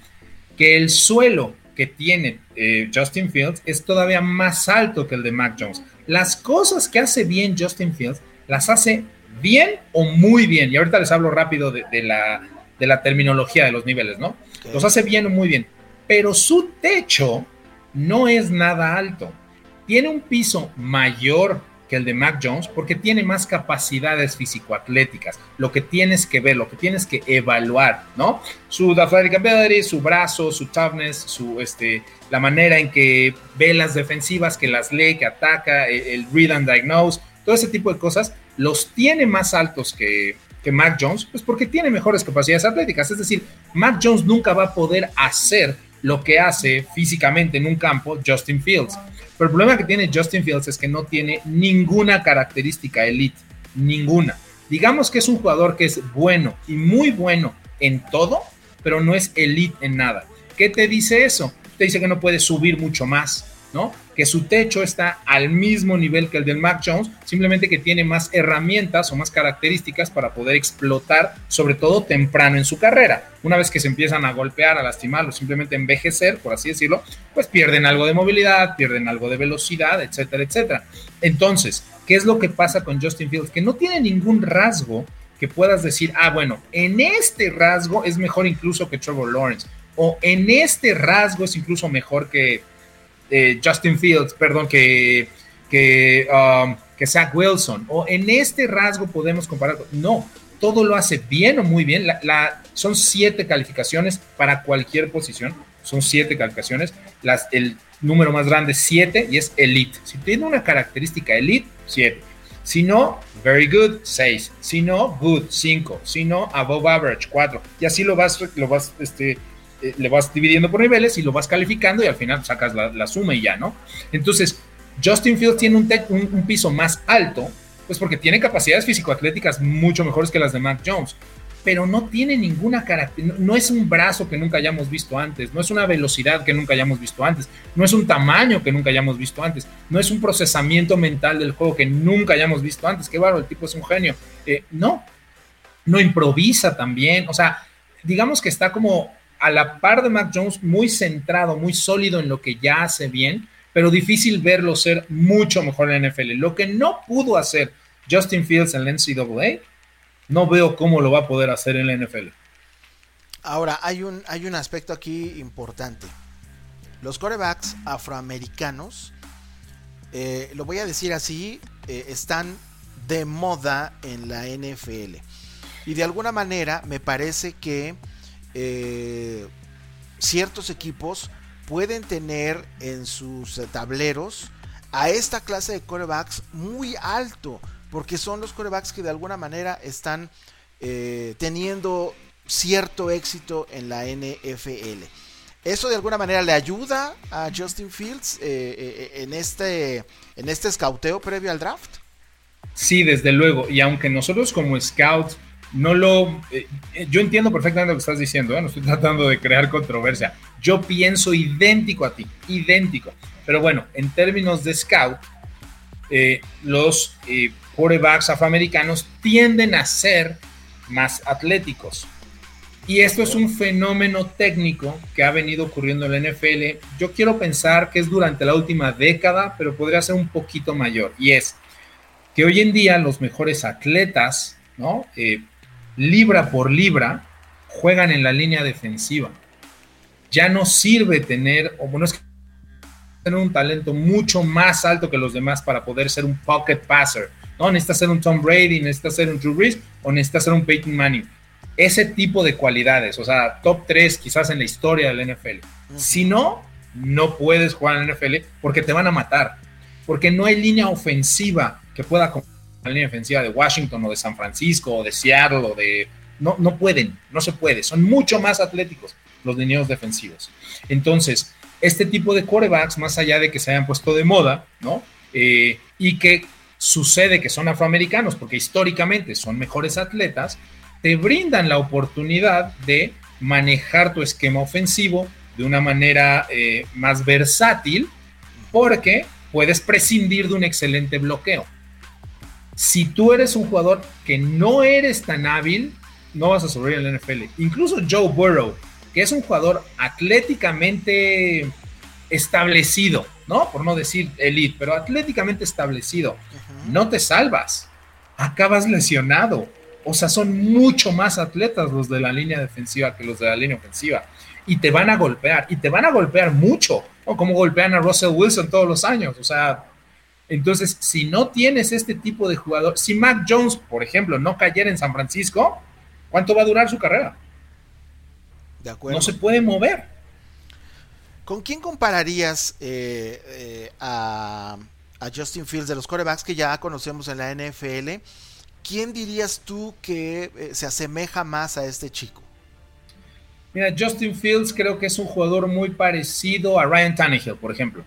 que el suelo que tiene eh, Justin Fields es todavía más alto que el de Mac Jones. Las cosas que hace bien Justin Fields las hace bien o muy bien. Y ahorita les hablo rápido de, la, de la, terminología de los niveles, ¿no? Los hace bien o muy bien. Pero su techo no es nada alto. Tiene un piso mayor que el de Mac Jones porque tiene más capacidades físico-atléticas. Lo que tienes que ver, lo que tienes que evaluar, ¿no? Su athletic su brazo, su toughness, su, este, la manera en que ve las defensivas, que las lee, que ataca, el, el read and diagnose, todo ese tipo de cosas, los tiene más altos que, que Mac Jones, pues porque tiene mejores capacidades atléticas. Es decir, Mac Jones nunca va a poder hacer lo que hace físicamente en un campo Justin Fields. Pero el problema que tiene Justin Fields es que no tiene ninguna característica elite, ninguna. Digamos que es un jugador que es bueno y muy bueno en todo, pero no es elite en nada. ¿Qué te dice eso? Te dice que no puede subir mucho más, ¿no? Que su techo está al mismo nivel que el del Mac Jones, simplemente que tiene más herramientas o más características para poder explotar, sobre todo temprano en su carrera. Una vez que se empiezan a golpear, a lastimar o simplemente envejecer, por así decirlo, pues pierden algo de movilidad, pierden algo de velocidad, etcétera, etcétera. Entonces, ¿qué es lo que pasa con Justin Fields? Que no tiene ningún rasgo que puedas decir, ah, bueno, en este rasgo es mejor incluso que Trevor Lawrence, o en este rasgo es incluso mejor que eh, Justin Fields, perdón, que, que, um, que Zach Wilson, o en este rasgo podemos comparar. No, todo lo hace bien o muy bien. Son siete calificaciones para cualquier posición, son siete calificaciones. El número más grande es siete y es elite. Si tiene una característica elite, siete. Si no, very good, 6. Si no, good, 5. Si no, above average, 4. Y así lo vas, lo vas este, eh, le vas dividiendo por niveles y lo vas calificando y al final sacas la, suma y ya, ¿no? Entonces, Justin Fields tiene un, un, piso más alto, pues porque tiene capacidades físico-atléticas mucho mejores que las de Mac Jones, pero no tiene ninguna característica, no es un brazo que nunca hayamos visto antes, no es una velocidad que nunca hayamos visto antes, no es un tamaño que nunca hayamos visto antes, no es un procesamiento mental del juego que nunca hayamos visto antes, qué barro, el tipo es un genio, eh, no, no improvisa también, o sea, digamos que está como a la par de Mac Jones, muy centrado, muy sólido en lo que ya hace bien, pero difícil verlo ser mucho mejor en la NFL. Lo que no pudo hacer Justin Fields en la NCAA, no veo cómo lo va a poder hacer en la NFL. Ahora, hay un, hay un aspecto aquí importante. Los corebacks afroamericanos, eh, lo voy a decir así, eh, están de moda en la NFL. Y de alguna manera me parece que eh, ciertos equipos pueden tener en sus tableros a esta clase de corebacks muy alto, porque son los corebacks que de alguna manera están eh, teniendo cierto éxito en la NFL. ¿Eso de alguna manera le ayuda a Justin Fields eh, en, este, en este scouteo previo al draft? Sí, desde luego. Y aunque nosotros como scouts no lo... Eh, yo entiendo perfectamente lo que estás diciendo, ¿eh? no estoy [LAUGHS] tratando de crear controversia. Yo pienso idéntico a ti, idéntico. Pero bueno, en términos de scout, eh, los quarterbacks afroamericanos tienden a ser más atléticos. Y esto es un fenómeno técnico que ha venido ocurriendo en la NFL. Yo quiero pensar que es durante la última década, pero podría ser un poquito mayor. Y es que hoy en día los mejores atletas, ¿no? Libra por libra, juegan en la línea defensiva. Ya no sirve tener, o bueno, es que tener un talento mucho más alto que los demás para poder ser un pocket passer. ¿no? Necesitas ser un Tom Brady, necesitas ser un Drew Brees o necesitas ser un Peyton Manning. Ese tipo de cualidades, o sea, top 3 quizás en la historia del NFL. Si no, no puedes jugar en la NFL porque te van a matar. Porque no hay línea ofensiva que pueda la línea defensiva de Washington o de San Francisco o de Seattle o de... No, no pueden, no se puede. Son mucho más atléticos los lineos defensivos. Entonces, este tipo de quarterbacks, más allá de que se hayan puesto de moda, ¿no? Eh, y que sucede que son afroamericanos porque históricamente son mejores atletas, te brindan la oportunidad de manejar tu esquema ofensivo de una manera eh, más versátil porque puedes prescindir de un excelente bloqueo si tú eres un jugador que no eres tan hábil, no vas a sobrevivir en la NFL. Incluso Joe Burrow, que es un jugador atléticamente establecido, ¿no? Por no decir elite, pero atléticamente establecido, no te salvas. Acabas lesionado. O sea, son mucho más atletas los de la línea defensiva que los de la línea ofensiva. Y te van a golpear, y te van a golpear mucho, o como golpean a Russell Wilson todos los años. O sea, Entonces, si no tienes este tipo de jugador, si Mac Jones, por ejemplo, no cayera en San Francisco, ¿cuánto va a durar su carrera? De acuerdo. No se puede mover. ¿Con quién compararías eh, eh, a, Justin Fields de los corebacks que ya conocemos en la NFL? ¿Quién dirías tú que eh, se asemeja más a este chico? Mira, Justin Fields creo que es un jugador muy parecido a Ryan Tannehill, por ejemplo.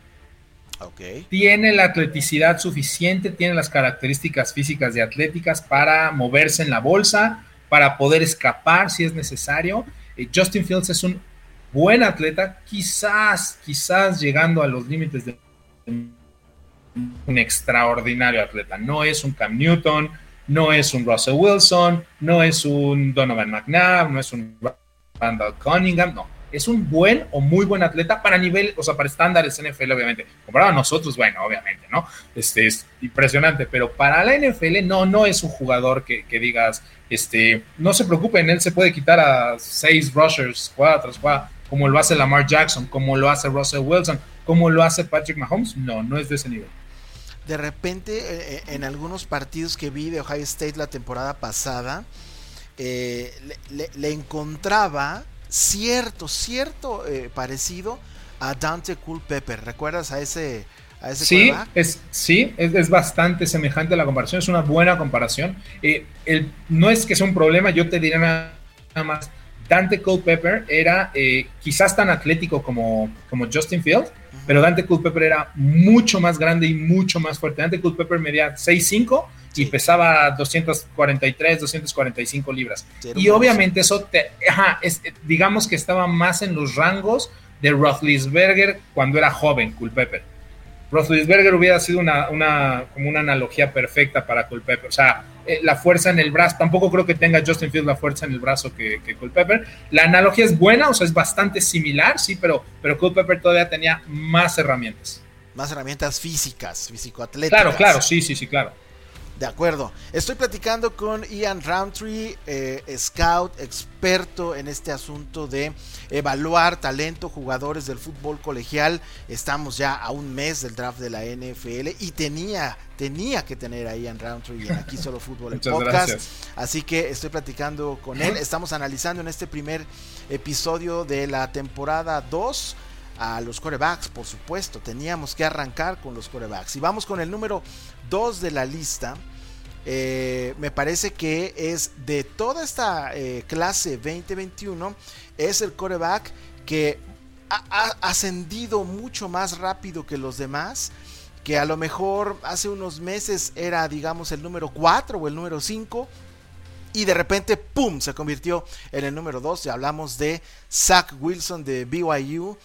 Tiene la atleticidad suficiente, tiene las características físicas y atléticas para moverse en la bolsa, para poder escapar si es necesario. Eh, Justin Fields es un buen atleta, quizás, quizás llegando a los límites de un extraordinario atleta. No es un Cam Newton, no es un Russell Wilson, no es un Donovan McNabb, no es un Randall Cunningham, no. Es un buen o muy buen atleta para nivel, o sea, para estándares NFL, obviamente. Comparado a nosotros, bueno, obviamente, ¿no? Este es impresionante, pero para la NFL no, no es un jugador que, digas, este, no se preocupen, él se puede quitar a seis rushers, cuatro, cuatro, como lo hace Lamar Jackson, como lo hace Russell Wilson, como lo hace Patrick Mahomes. No, no es de ese nivel de repente eh, eh, en algunos partidos que vi de Ohio State la temporada pasada, eh, le, encontraba cierto, cierto parecido a Dante Culpepper. ¿Recuerdas a ese, a ese sí, es, sí es, bastante semejante a la comparación, es una buena comparación. el, no es que sea un problema, yo te diría nada más. Dante Culpepper era quizás tan atlético como, como Justin Field, pero Dante Culpepper era mucho más grande y mucho más fuerte. Dante Culpepper medía 6'5 y pesaba 243, 245 libras. y obviamente eso, te, digamos que estaba más en los rangos de Roethlisberger cuando era joven, Culpepper. Roethlisberger hubiera sido una, una, como una analogía perfecta para Culpepper. O sea, eh, la fuerza en el brazo, tampoco creo que tenga Justin Fields la fuerza en el brazo que, que Culpepper. La analogía es buena, o sea, es bastante similar, sí, pero, pero Culpepper todavía tenía más herramientas. Más herramientas físicas, físico-atléticas. Claro, claro, sí, sí, sí, claro. De acuerdo. Estoy platicando con Ian Roundtree, eh, scout, experto en este asunto de evaluar talento, jugadores del fútbol colegial. Estamos ya a un mes del draft de la NFL y tenía, tenía que tener a Ian Roundtree en Aquí Solo Fútbol el [LAUGHS] podcast. Así que estoy platicando con él. Estamos analizando en este primer episodio de la temporada 2 a los corebacks, por supuesto. Teníamos que arrancar con los corebacks. Y vamos con el número 2 de la lista. Eh, me parece que es de toda esta eh, clase 2021, es el coreback que ha, ascendido mucho más rápido que los demás, que a lo mejor hace unos meses era, digamos, el número 4 o el número 5. Y de repente, ¡pum!, se convirtió en el número 2. Y hablamos de Zach Wilson de BYU.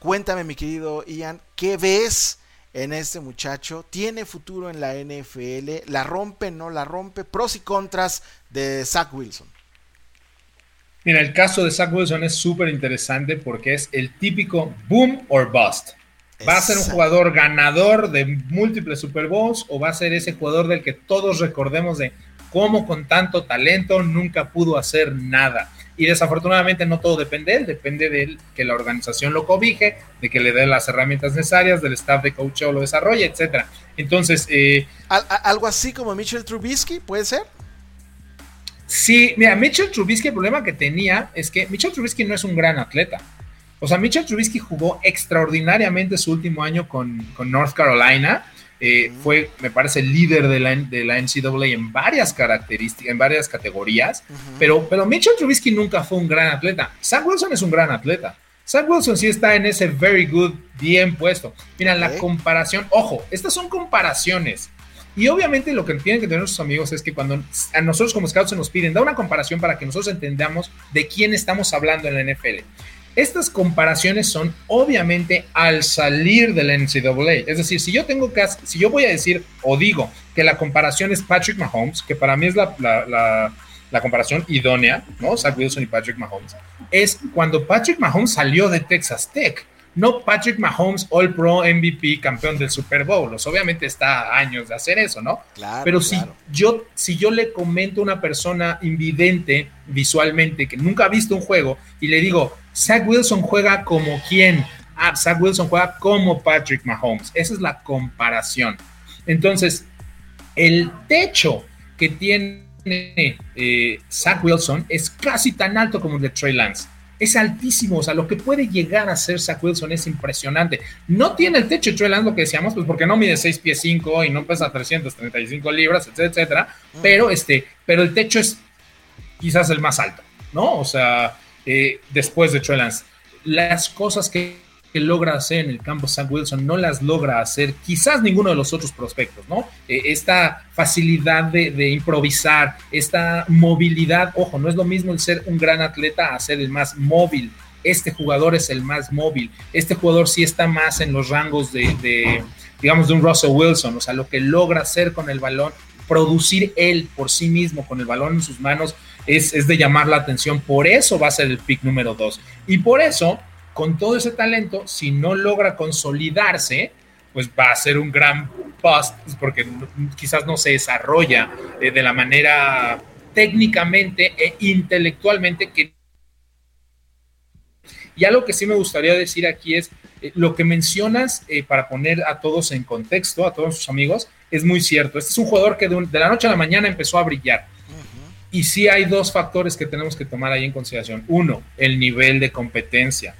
Cuéntame, mi querido Ian, ¿qué ves en este muchacho. Tiene futuro en la NFL. La rompe, no la rompe. Pros y contras de Zach Wilson. Mira, el caso de Zach Wilson es súper interesante porque es el típico boom or bust. ¿Va a ser un jugador ganador de múltiples Super Bowls o va a ser ese jugador del que todos recordemos de cómo con tanto talento nunca pudo hacer nada? Y desafortunadamente no todo depende de él, depende de que la organización lo cobije, de que le dé las herramientas necesarias, del staff de coach lo desarrolle, etcétera. Entonces, eh, algo así como Mitchell Trubisky, ¿puede ser? Sí, mira, Mitchell Trubisky el problema que tenía es que Mitchell Trubisky no es un gran atleta. O sea, Mitchell Trubisky jugó extraordinariamente su último año con, con North Carolina eh, fue, me parece, líder de la, de la NCAA en varias características, en varias categorías, pero, pero Mitchell Trubisky nunca fue un gran atleta. Sam Wilson es un gran atleta. Sam Wilson sí está en ese very good, bien puesto. Mira, la comparación, ojo, estas son comparaciones. Y obviamente lo que tienen que tener nuestros amigos es que cuando a nosotros como scouts se nos piden, da una comparación para que nosotros entendamos de quién estamos hablando en la NFL. Estas comparaciones son obviamente al salir del NCAA. Es decir, si yo tengo que, si yo voy a decir o digo que la comparación es Patrick Mahomes, que para mí es la, la, comparación idónea, ¿no? Zach Wilson y Patrick Mahomes, es cuando Patrick Mahomes salió de Texas Tech no Patrick Mahomes, All Pro, MVP, campeón del Super Bowl. obviamente está a años de hacer eso, ¿no? Claro, Pero si, yo, si yo le comento a una persona invidente visualmente que nunca ha visto un juego y le digo, Zach Wilson juega como quién? Ah, Zach Wilson juega como Patrick Mahomes. Esa es la comparación. Entonces, el techo que tiene eh, Zach Wilson es casi tan alto como el de Trey Lance. Es altísimo, o sea, lo que puede llegar a ser Zach Wilson es impresionante. No tiene el techo de Trey Lance, lo que decíamos, pues porque no mide 6 pies 5 y no pesa 335 libras, etcétera, etcétera. Pero, este, pero el techo es quizás el más alto, ¿no? O sea, eh, después de Trey. Las cosas que logra hacer en el campo Sam Wilson no las logra hacer quizás ninguno de los otros prospectos, ¿no? Eh, esta facilidad de, improvisar, esta movilidad, ojo, no es lo mismo el ser un gran atleta a ser el más móvil. Este jugador es el más móvil. Este jugador sí está más en los rangos de, digamos, de un Russell Wilson, o sea, lo que logra hacer con el balón, producir él por sí mismo con el balón en sus manos es, es de llamar la atención. Por eso va a ser el pick número dos. Y por eso con todo ese talento, si no logra consolidarse, pues va a ser un gran bust, porque quizás no se desarrolla eh, de la manera técnicamente e intelectualmente que... Y algo que sí me gustaría decir aquí es, eh, lo que mencionas eh, para poner a todos en contexto, a todos sus amigos, es muy cierto. Este es un jugador que de la noche a la mañana empezó a brillar. Y sí hay dos factores que tenemos que tomar ahí en consideración. Uno, el nivel de competencia.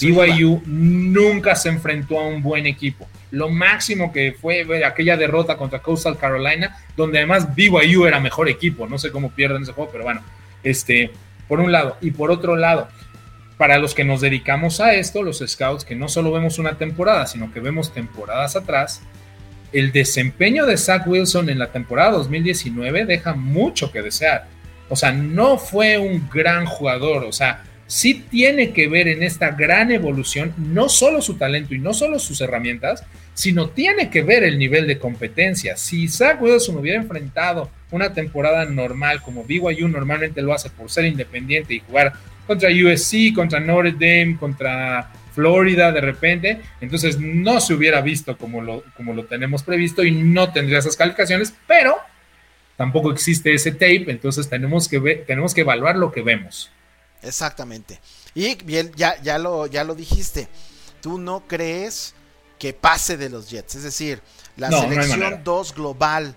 BYU nunca se enfrentó a un buen equipo. Lo máximo que fue aquella derrota contra Coastal Carolina, donde además BYU era mejor equipo. No sé cómo pierden ese juego, pero bueno, este, por un lado. Y por otro lado, para los que nos dedicamos a esto, los scouts, que no solo vemos una temporada, sino que vemos temporadas atrás, el desempeño de Zach Wilson en la temporada 2019 deja mucho que desear. O sea, no fue un gran jugador, o sea, sí tiene que ver en esta gran evolución no solo su talento y no solo sus herramientas, sino tiene que ver el nivel de competencia. Si Zach Wilson hubiera enfrentado una temporada normal como BYU normalmente lo hace por ser independiente y jugar contra USC, contra Notre Dame, contra Florida de repente, entonces no se hubiera visto como lo, como lo tenemos previsto y no tendría esas calificaciones, pero tampoco existe ese tape, entonces tenemos que, ver, tenemos que evaluar lo que vemos. Exactamente. Y bien, ya, ya, lo, ya lo dijiste. Tú no crees que pase de los Jets. Es decir, la selección 2 global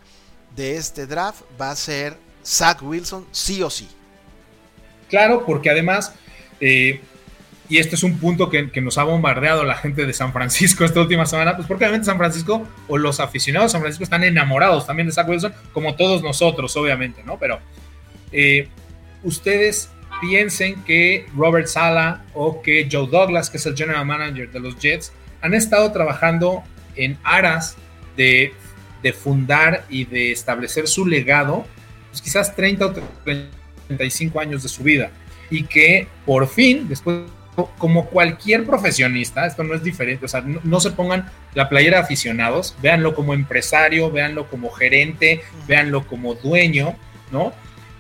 de este draft va a ser Zach Wilson, sí o sí. Claro, porque además, eh, y este es un punto que, nos ha bombardeado la gente de San Francisco esta última semana, pues porque obviamente San Francisco o los aficionados de San Francisco están enamorados también de Zach Wilson, como todos nosotros, obviamente, ¿no? Pero eh, ustedes piensen que Robert Sala o que Joe Douglas, que es el general manager de los Jets, han estado trabajando en aras de, fundar y de establecer su legado, pues quizás 30 o 35 años de su vida. Y que por fin, después, como cualquier profesionista, esto no es diferente, o sea, no, no se pongan la playera de aficionados, véanlo como empresario, véanlo como gerente, véanlo como dueño, ¿no?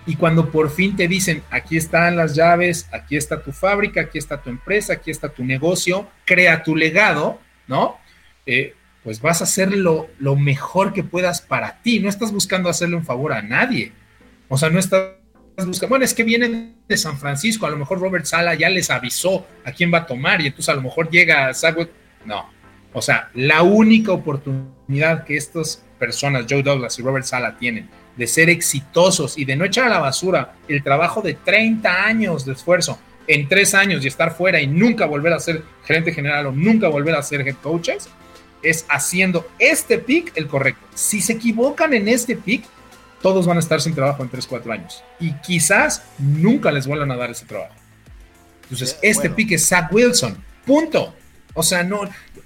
Y cuando por fin te dicen, aquí están las llaves, aquí está tu fábrica, aquí está tu empresa, aquí está tu negocio, crea tu legado, ¿no? Eh, pues vas a hacer lo, mejor que puedas para ti. No estás buscando hacerle un favor a nadie. O sea, no estás buscando. Bueno, es que vienen de San Francisco. A lo mejor Robert Sala ya les avisó a quién va a tomar y entonces a lo mejor llega a No. O sea, la única oportunidad que estas personas, Joe Douglas y Robert Sala, tienen de ser exitosos y de no echar a la basura el trabajo de 30 años de esfuerzo en tres años y estar fuera y nunca volver a ser gerente general o nunca volver a ser head coaches, es haciendo este pick el correcto. Si se equivocan en este pick, todos van a estar sin trabajo en 3, 4 años. Y quizás nunca les vuelvan a dar ese trabajo. Entonces, este pick es Zach Wilson. Punto. O sea, no,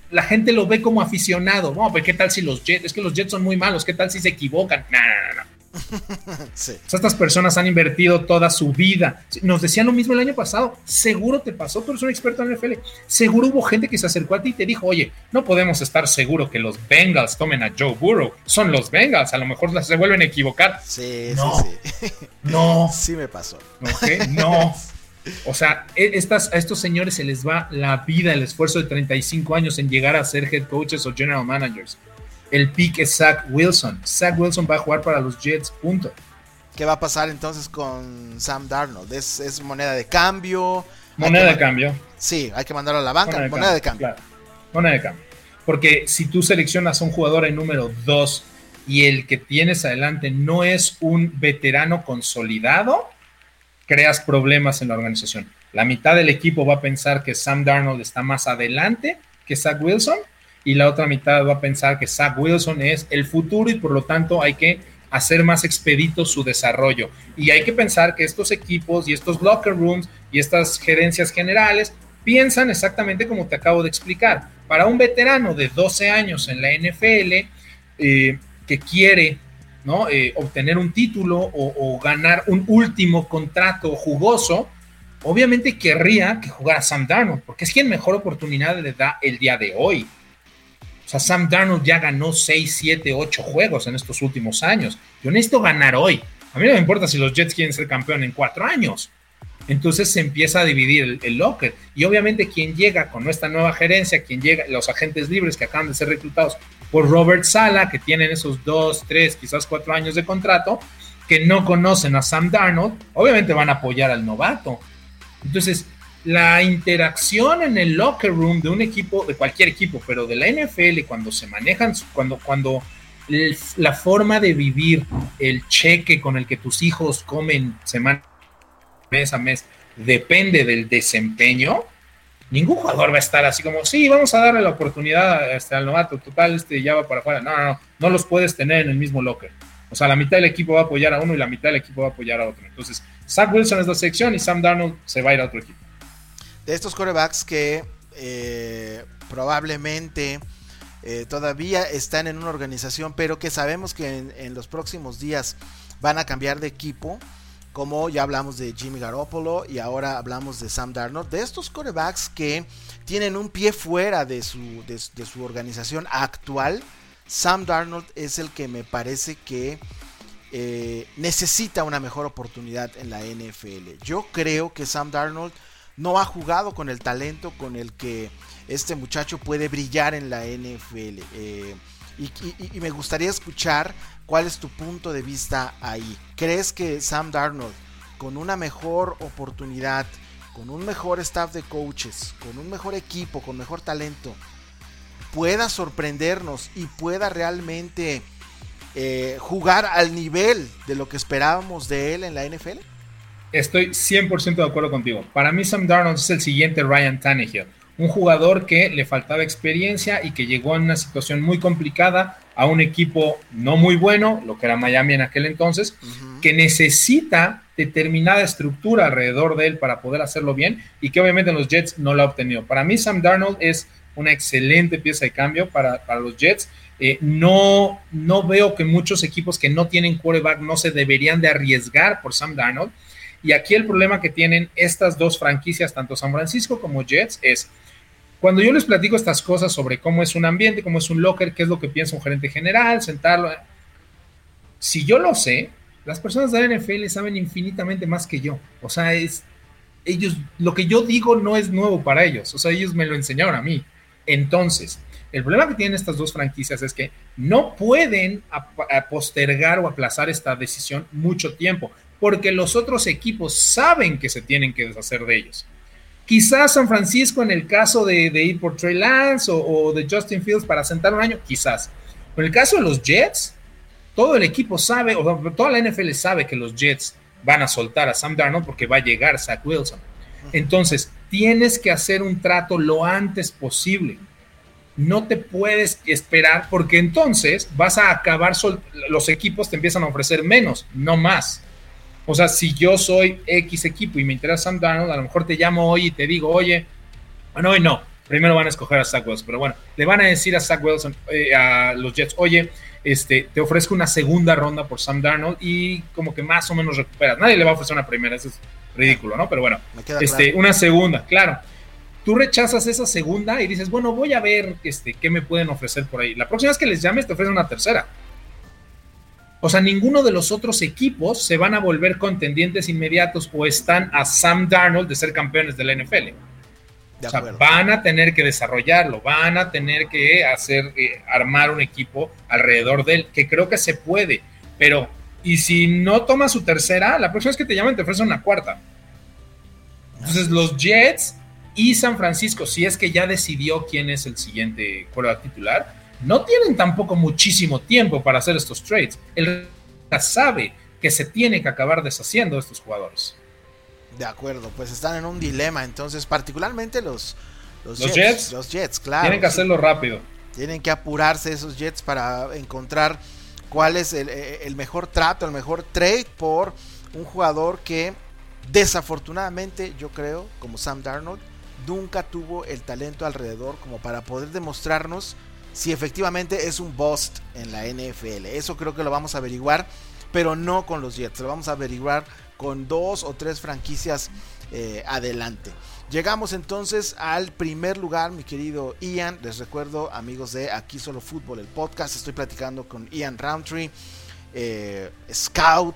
la gente lo ve como aficionado. No, pero ¿qué tal si los Jets? Es que los Jets son muy malos. ¿Qué tal si se equivocan? No, no, no. [LAUGHS] estas personas han invertido toda su vida. Nos decían lo mismo el año pasado. Seguro te pasó, tú eres un experto en NFL. Seguro hubo gente que se acercó a ti y te dijo, oye, no podemos estar seguros que los Bengals tomen a Joe Burrow. Son los Bengals, a lo mejor se vuelven a equivocar. Sí, no, sí, sí. No. Sí [LAUGHS] me pasó. No. O sea, e, estas, a estos señores se les va la vida, el esfuerzo de 35 años en llegar a ser head coaches o general managers el pick es Zach Wilson. Zach Wilson va a jugar para los Jets, punto. ¿Qué va a pasar entonces con Sam Darnold? ¿Es, moneda de cambio? Moneda de cambio. Sí, hay que mandarlo a la banca. Moneda de, cambio. Moneda de cambio. Porque si tú seleccionas a un jugador en número 2 y el que tienes adelante no es un veterano consolidado, creas problemas en la organización. La mitad del equipo va a pensar que Sam Darnold está más adelante que Zach Wilson y la otra mitad va a pensar que Zach Wilson es el futuro y por lo tanto hay que hacer más expedito su desarrollo. Y hay que pensar que estos equipos y estos locker rooms y estas gerencias generales piensan exactamente como te acabo de explicar. Para un veterano de 12 años en la NFL eh, que quiere. Eh, obtener un título o, o, ganar un último contrato jugoso, obviamente querría que jugara Sam Darnold, porque es quien mejor oportunidad le da el día de hoy. Sea, Sam Darnold ya ganó 6, 7, 8 juegos en estos últimos años. Yo necesito ganar hoy. A mí no me importa si los Jets quieren ser campeón en cuatro años. Entonces se empieza a dividir el, el, locker. Y obviamente quien llega con esta nueva gerencia, quien llega, los agentes libres que acaban de ser reclutados por Robert Sala, que tienen esos dos, tres, quizás cuatro años de contrato, que no conocen a Sam Darnold, obviamente van a apoyar al novato. Entonces, la interacción en el locker room de un equipo, de cualquier equipo, pero de la NFL, cuando se manejan, cuando, cuando la forma de vivir, el cheque con el que tus hijos comen semana, a mes, depende del desempeño, ningún jugador va a estar así como, sí, vamos a darle la oportunidad este, al novato, total, este ya va para afuera. No, no, no, no los puedes tener en el mismo locker. O sea, la mitad del equipo va a apoyar a uno y la mitad del equipo va a apoyar a otro. Entonces, Zach Wilson es la sección y Sam Darnold se va a ir a otro equipo. De estos corebacks que eh, probablemente eh, todavía están en una organización, pero que sabemos que en, los próximos días van a cambiar de equipo, como ya hablamos de Jimmy Garoppolo y ahora hablamos de Sam Darnold, de estos corebacks que tienen un pie fuera de su, de su organización actual, Sam Darnold es el que me parece que eh, necesita una mejor oportunidad en la NFL. Yo creo que Sam Darnold no ha jugado con el talento con el que este muchacho puede brillar en la NFL. Eh, y, me gustaría escuchar cuál es tu punto de vista ahí. ¿Crees que Sam Darnold, con una mejor oportunidad, con un mejor staff de coaches, con un mejor equipo, con mejor talento, pueda sorprendernos y pueda realmente eh, jugar al nivel de lo que esperábamos de él en la NFL? Estoy 100% de acuerdo contigo. Para mí Sam Darnold es el siguiente Ryan Tannehill, un jugador que le faltaba experiencia y que llegó en una situación muy complicada a un equipo no muy bueno, lo que era Miami en aquel entonces, uh -huh. que necesita determinada estructura alrededor de él para poder hacerlo bien y que obviamente los Jets no lo ha obtenido. Para mí Sam Darnold es una excelente pieza de cambio para, para los Jets. Eh, no, no veo que muchos equipos que no tienen quarterback no se deberían de arriesgar por Sam Darnold. Y aquí el problema que tienen estas dos franquicias, tanto San Francisco como Jets, es cuando yo les platico estas cosas sobre cómo es un ambiente, cómo es un locker, qué es lo que piensa un gerente general, sentarlo. Si yo lo sé, las personas de la NFL saben infinitamente más que yo. O sea, ellos, lo que yo digo no es nuevo para ellos. O sea, ellos me lo enseñaron a mí. Entonces, el problema que tienen estas dos franquicias es que no pueden a, a postergar o aplazar esta decisión mucho tiempo, porque los otros equipos saben que se tienen que deshacer de ellos. Quizás San Francisco en el caso de, de ir por Trey Lance o, o, de Justin Fields para sentar un año, quizás. Pero en el caso de los Jets, todo el equipo sabe, o toda la NFL sabe que los Jets van a soltar a Sam Darnold porque va a llegar Zach Wilson. Entonces, tienes que hacer un trato lo antes posible. No te puedes esperar porque entonces vas a acabar, los equipos te empiezan a ofrecer menos, no más. O sea, si yo soy X equipo y me interesa Sam Darnold, a lo mejor te llamo hoy y te digo, oye, bueno, hoy no, primero van a escoger a Zach Wilson, pero bueno, le van a decir a Zach Wilson, eh, a los Jets, oye, este, te ofrezco una segunda ronda por Sam Darnold y como que más o menos recuperas. Nadie le va a ofrecer una primera, eso es ridículo, ¿no? Pero bueno, este, claro. una segunda, claro. Tú rechazas esa segunda y dices, bueno, voy a ver este, qué me pueden ofrecer por ahí. La próxima vez que les llames te ofrecen una tercera. O sea, ninguno de los otros equipos se van a volver contendientes inmediatos o están a Sam Darnold de ser campeones de la NFL. De o sea, van a tener que desarrollarlo, van a tener que hacer, eh, armar un equipo alrededor de él, que creo que se puede, pero, y si no toma su tercera, la próxima vez que te llamen te ofrecen una cuarta. Entonces, los Jets y San Francisco, si es que ya decidió quién es el siguiente quarterback titular, no tienen tampoco muchísimo tiempo para hacer estos trades. Él sabe que se tiene que acabar deshaciendo de estos jugadores. De acuerdo, pues están en un dilema, entonces particularmente los, los, Jets, Los Jets, claro. Tienen que hacerlo rápido. Tienen que apurarse esos Jets para encontrar cuál es el, el mejor trato, el mejor trade por un jugador que desafortunadamente yo creo, como Sam Darnold, nunca tuvo el talento alrededor como para poder demostrarnos si efectivamente es un bust en la NFL. Eso creo que lo vamos a averiguar, pero no con los Jets, lo vamos a averiguar con dos o tres franquicias eh, adelante. Llegamos entonces al primer lugar, mi querido Ian. Les recuerdo, amigos de Aquí Solo Fútbol, el podcast. Estoy platicando con Ian Roundtree, eh, Scout,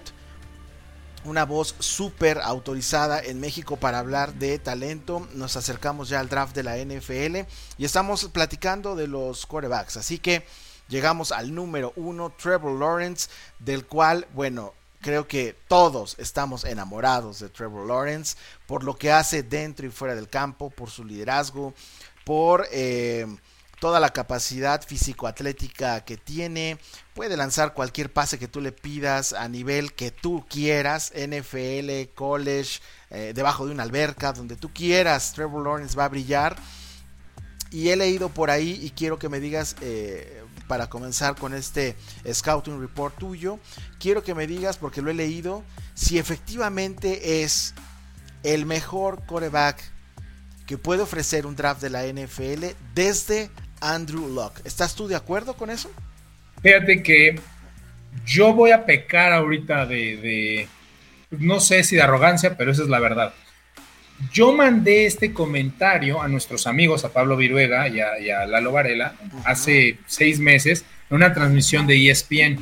una voz súper autorizada en México para hablar de talento. Nos acercamos ya al draft de la NFL y estamos platicando de los quarterbacks. Así que llegamos al número uno, Trevor Lawrence, del cual, bueno, creo que todos estamos enamorados de Trevor Lawrence por lo que hace dentro y fuera del campo, por su liderazgo, por... Eh, toda la capacidad físico-atlética que tiene, puede lanzar cualquier pase que tú le pidas a nivel que tú quieras, NFL, college, eh, debajo de una alberca, donde tú quieras, Trevor Lawrence va a brillar. Y he leído por ahí y quiero que me digas, eh, para comenzar con este Scouting Report tuyo, quiero que me digas, porque lo he leído, si efectivamente es el mejor coreback que puede ofrecer un draft de la NFL desde Andrew Luck. ¿Estás tú de acuerdo con eso? Fíjate que yo voy a pecar ahorita de, no sé si de arrogancia, pero esa es la verdad. Yo mandé este comentario a nuestros amigos, a Pablo Viruega y a, Lalo Varela, hace seis meses, en una transmisión de ESPN.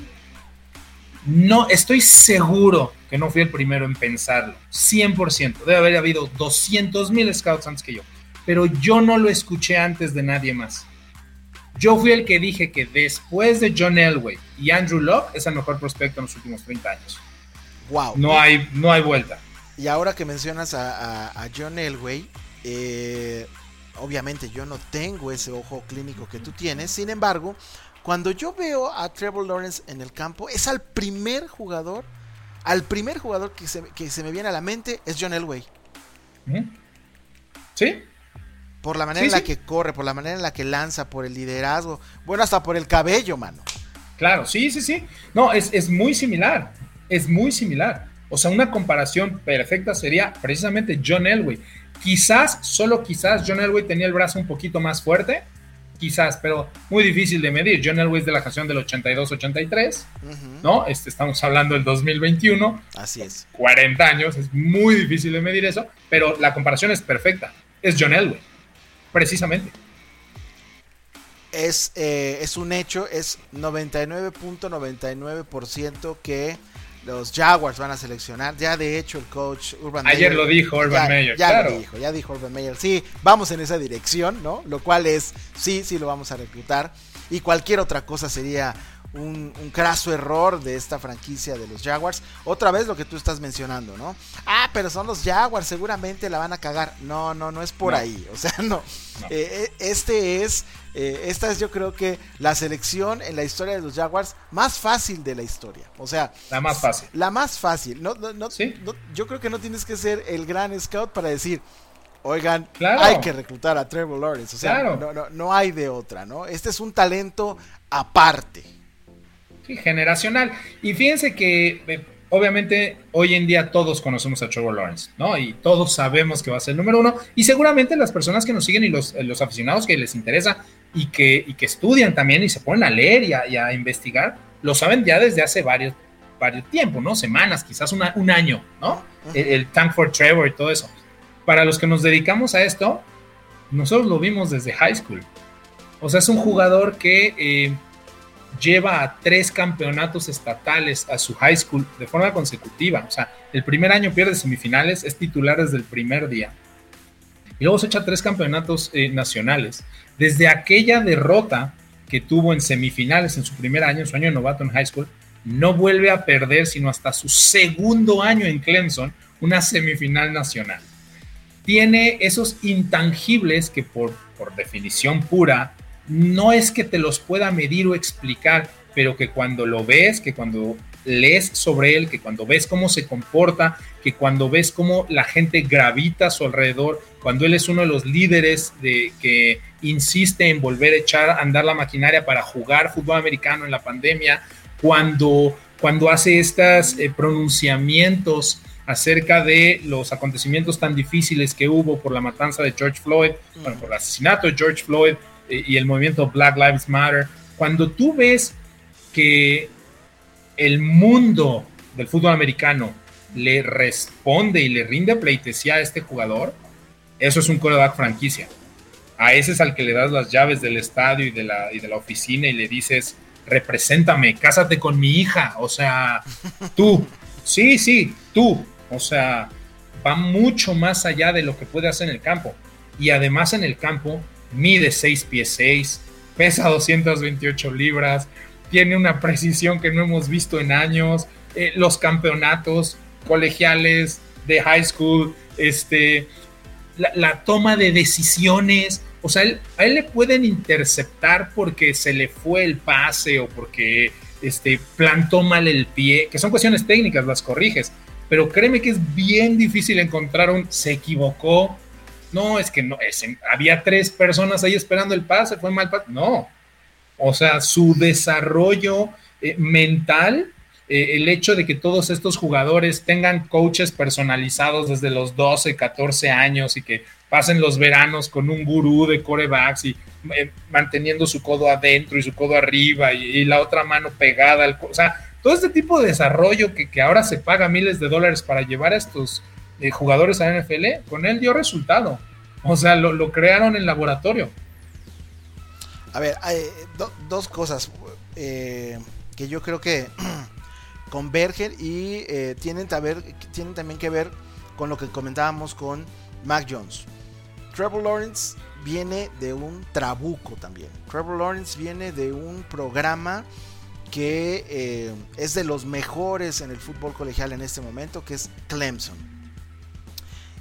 No, estoy seguro que no fui el primero en pensarlo, 100%. Debe haber habido 200 mil scouts antes que yo, pero yo no lo escuché antes de nadie más. Yo fui el que dije que después de John Elway y Andrew Locke es el mejor prospecto en los últimos 30 años. Wow. No hay, no hay vuelta. Y ahora que mencionas a, John Elway, eh, obviamente yo no tengo ese ojo clínico que tú tienes. Sin embargo, cuando yo veo a Trevor Lawrence en el campo, es al primer jugador, al primer jugador que se, que se me viene a la mente es John Elway. ¿Sí? Por la manera en la que corre, por la manera en la que lanza, por el liderazgo, bueno, hasta por el cabello, mano. Claro, sí, sí, sí. No, es, muy similar, es muy similar. O sea, una comparación perfecta sería precisamente John Elway. Quizás, solo quizás, John Elway tenía el brazo un poquito más fuerte, quizás, pero muy difícil de medir. John Elway es de la canción del 82-83, ¿no? Este, estamos hablando del 2021. Así es. 40 años, es muy difícil de medir eso, pero la comparación es perfecta. Es John Elway precisamente. Es, eh, es un hecho, es 99.99% que los Jaguars van a seleccionar. Ya de hecho el coach Urban Ayer lo dijo Urban Meyer. Ya lo dijo, ya dijo Urban Meyer. Sí, vamos en esa dirección, ¿no? Lo cual es, sí, sí lo vamos a reclutar. Y cualquier otra cosa sería un, un, craso error de esta franquicia de los Jaguars. Otra vez lo que tú estás mencionando, ¿no? Ah, pero son los Jaguars, seguramente la van a cagar. No, no, no es por ahí. O sea, [LAUGHS] no. Eh, eh, este es, eh, esta es yo creo que la selección en la historia de los Jaguars más fácil de la historia. O sea, la más fácil. La más fácil. No, no, yo creo que no tienes que ser el gran scout para decir, oigan, hay que reclutar a Trevor Lawrence. O sea, no, no, no hay de otra, ¿no? Este es un talento aparte generacional. Y fíjense que eh, obviamente hoy en día todos conocemos a Trevor Lawrence, ¿no? Y todos sabemos que va a ser el número uno. Y seguramente las personas que nos siguen y los, los aficionados que les interesa y que, y que estudian también y se ponen a leer y a, investigar, lo saben ya desde hace varios, varios tiempos, ¿no? Semanas, quizás un año, ¿no? el, Tank for Trevor y todo eso. Para los que nos dedicamos a esto, nosotros lo vimos desde high school. O sea, es un jugador que eh, lleva a tres campeonatos estatales a su high school de forma consecutiva. O sea, el primer año pierde semifinales, es titular desde el primer día. Y luego se echa tres campeonatos eh, nacionales. Desde aquella derrota que tuvo en semifinales en su primer año, en su año de novato en high school, no vuelve a perder sino hasta su segundo año en Clemson una semifinal nacional. tiene esos intangibles que por, por definición pura no es que te los pueda medir o explicar, pero que cuando lo ves, que cuando lees sobre él, que cuando ves cómo se comporta, que cuando ves cómo la gente gravita a su alrededor, cuando él es uno de los líderes de que insiste en volver a echar a andar la maquinaria para jugar fútbol americano en la pandemia, cuando, cuando hace estos eh, pronunciamientos acerca de los acontecimientos tan difíciles que hubo por la matanza de George Floyd, bueno, por el asesinato de George Floyd y el movimiento Black Lives Matter, cuando tú ves que el mundo del fútbol americano le responde y le rinde pleitesía a este jugador, eso es un coreback franquicia. A ese es al que le das las llaves del estadio y de la, y de la oficina y le dices, represéntame, cásate con mi hija, o sea, [LAUGHS] tú, sí, sí, tú, o sea, va mucho más allá de lo que puede hacer en el campo. Y además en el campo mide 6 pies 6, pesa 228 libras, tiene una precisión que no hemos visto en años. Eh, los campeonatos colegiales de high school, este, la, toma de decisiones. O sea, a él le pueden interceptar porque se le fue el pase o porque este, plantó mal el pie, que son cuestiones técnicas, las corriges. Pero créeme que es bien difícil encontrar un se equivocó. No, es que no, había tres personas ahí esperando el pase, fue mal pase. No, o sea, su desarrollo eh, mental, eh, el hecho de que todos estos jugadores tengan coaches personalizados desde los 12, 14 años y que pasen los veranos con un gurú de corebacks y eh, manteniendo su codo adentro y su codo arriba y, la otra mano pegada al o sea, todo este tipo de desarrollo que, que, ahora se paga miles de dólares para llevar a estos jugadores a NFL, con él dio resultado. O sea, lo, lo crearon en laboratorio. A ver, hay dos cosas eh, que yo creo que [CLEARS THROAT] convergen y eh, tienen, tienen también que ver con lo que comentábamos con Mac Jones. Trevor Lawrence viene de un trabuco también. Trevor Lawrence viene de un programa que eh, es de los mejores en el fútbol colegial en este momento, que es Clemson.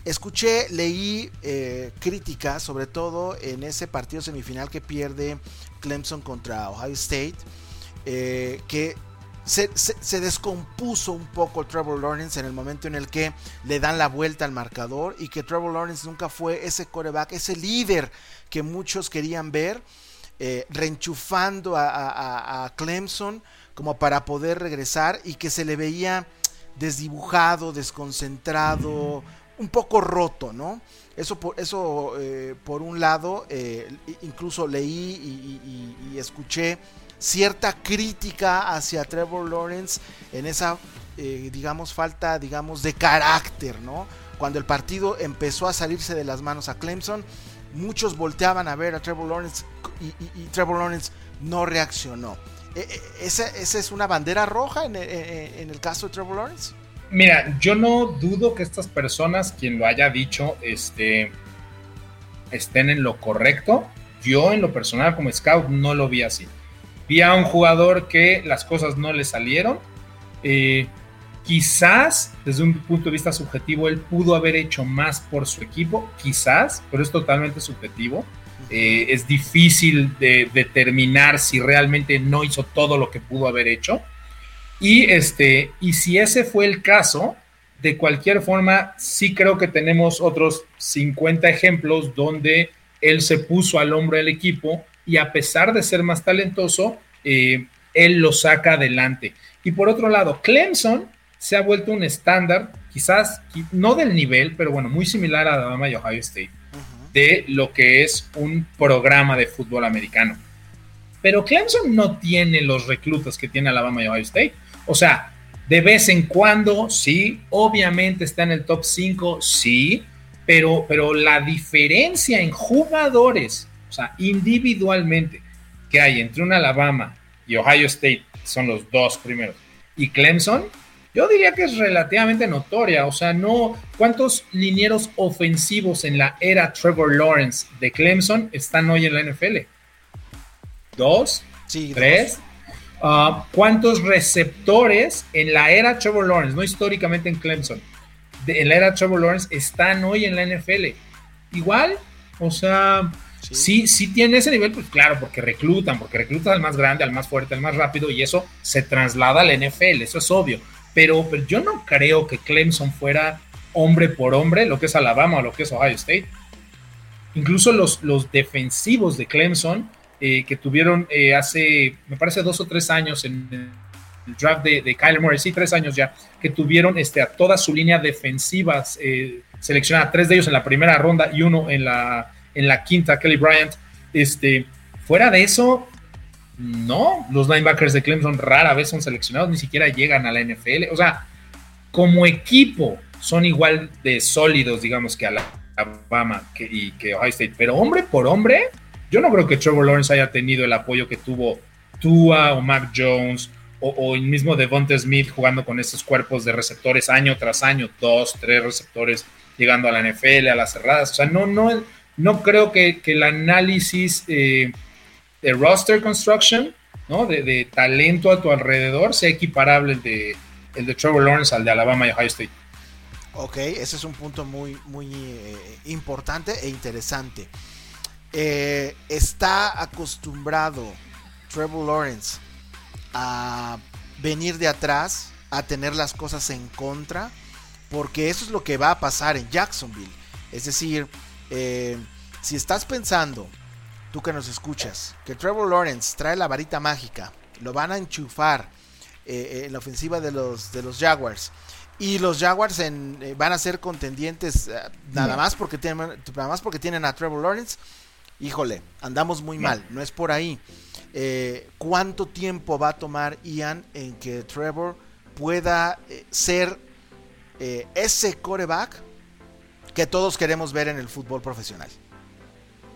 Escuché, leí eh, críticas, sobre todo en ese partido semifinal que pierde Clemson contra Ohio State, eh, que se, descompuso un poco Trevor Lawrence en el momento en el que le dan la vuelta al marcador y que Trevor Lawrence nunca fue ese coreback, ese líder que muchos querían ver, eh, reenchufando a Clemson como para poder regresar y que se le veía desdibujado, desconcentrado un poco roto, ¿no? Eso por, eso, eh, por un lado, eh, incluso leí y, escuché cierta crítica hacia Trevor Lawrence en esa, eh, digamos, falta, digamos, de carácter, ¿no? Cuando el partido empezó a salirse de las manos a Clemson, muchos volteaban a ver a Trevor Lawrence y, Trevor Lawrence no reaccionó. E, e, ¿Esa, es una bandera roja en, en el caso de Trevor Lawrence? Mira, yo no dudo que estas personas, quien lo haya dicho, este, estén en lo correcto. Yo en lo personal como scout no lo vi así. Vi a un jugador que las cosas no le salieron. Eh, quizás desde un punto de vista subjetivo él pudo haber hecho más por su equipo, quizás, pero es totalmente subjetivo. Eh, es difícil de determinar si realmente no hizo todo lo que pudo haber hecho. Y, este, y si ese fue el caso, de cualquier forma, sí creo que tenemos otros 50 ejemplos donde él se puso al hombro del equipo y a pesar de ser más talentoso, eh, él lo saca adelante. Y por otro lado, Clemson se ha vuelto un estándar, quizás no del nivel, pero bueno, muy similar a Alabama y Ohio State, de lo que es un programa de fútbol americano. Pero Clemson no tiene los reclutas que tiene Alabama y Ohio State. O sea, de vez en cuando, sí, obviamente está en el top 5, sí, pero, pero la diferencia en jugadores, o sea, individualmente, que hay entre un Alabama y Ohio State, son los dos primeros, y Clemson, yo diría que es relativamente notoria. O sea, no. ¿Cuántos linieros ofensivos en la era Trevor Lawrence de Clemson están hoy en la NFL? ¿Dos? Sí, ¿Tres? Ah, ¿Cuántos receptores en la era Trevor Lawrence, no históricamente en Clemson, en la era Trevor Lawrence están hoy en la NFL. Igual, o sea, sí. sí, tiene ese nivel, pues claro, porque reclutan, porque reclutan al más grande, al más fuerte, al más rápido, y eso se traslada al NFL, eso es obvio. Pero, pero yo no creo que Clemson fuera hombre por hombre, lo que es Alabama o lo que es Ohio State. Incluso los, los defensivos de Clemson, eh, que tuvieron eh, hace, me parece, dos o tres años en el draft de, de Kyler Murray, sí, tres años ya, que tuvieron este, a toda su línea defensiva eh, seleccionada, tres de ellos en la primera ronda y uno en la, en la quinta, Kelly Bryant. Este, fuera de eso, no, los linebackers de Clemson rara vez son seleccionados, ni siquiera llegan a la NFL. O sea, como equipo son igual de sólidos, digamos, que Alabama que, y que Ohio State, pero hombre por hombre, yo no creo que Trevor Lawrence haya tenido el apoyo que tuvo Tua o Mac Jones o, el mismo Devonta Smith jugando con esos cuerpos de receptores año tras año, dos, tres receptores llegando a la NFL, a las cerradas. O sea, no, no, no creo que, el análisis eh, de roster construction, ¿no? De, talento a tu alrededor sea equiparable el de, el de Trevor Lawrence al de Alabama y Ohio State. Ok, ese es un punto muy, muy eh, importante e interesante. Eh, está acostumbrado Trevor Lawrence a venir de atrás, a tener las cosas en contra, porque eso es lo que va a pasar en Jacksonville. Es decir, eh, si estás pensando, tú que nos escuchas, que Trevor Lawrence trae la varita mágica, lo van a enchufar eh, en la ofensiva de los, de los Jaguars. Y los Jaguars en, eh, van a ser contendientes nada, más porque tienen, nada más porque tienen a Trevor Lawrence. Híjole, andamos muy mal, no es por ahí. Eh, cuánto tiempo va a tomar Ian en que Trevor pueda eh, ser eh, ese coreback que todos queremos ver en el fútbol profesional.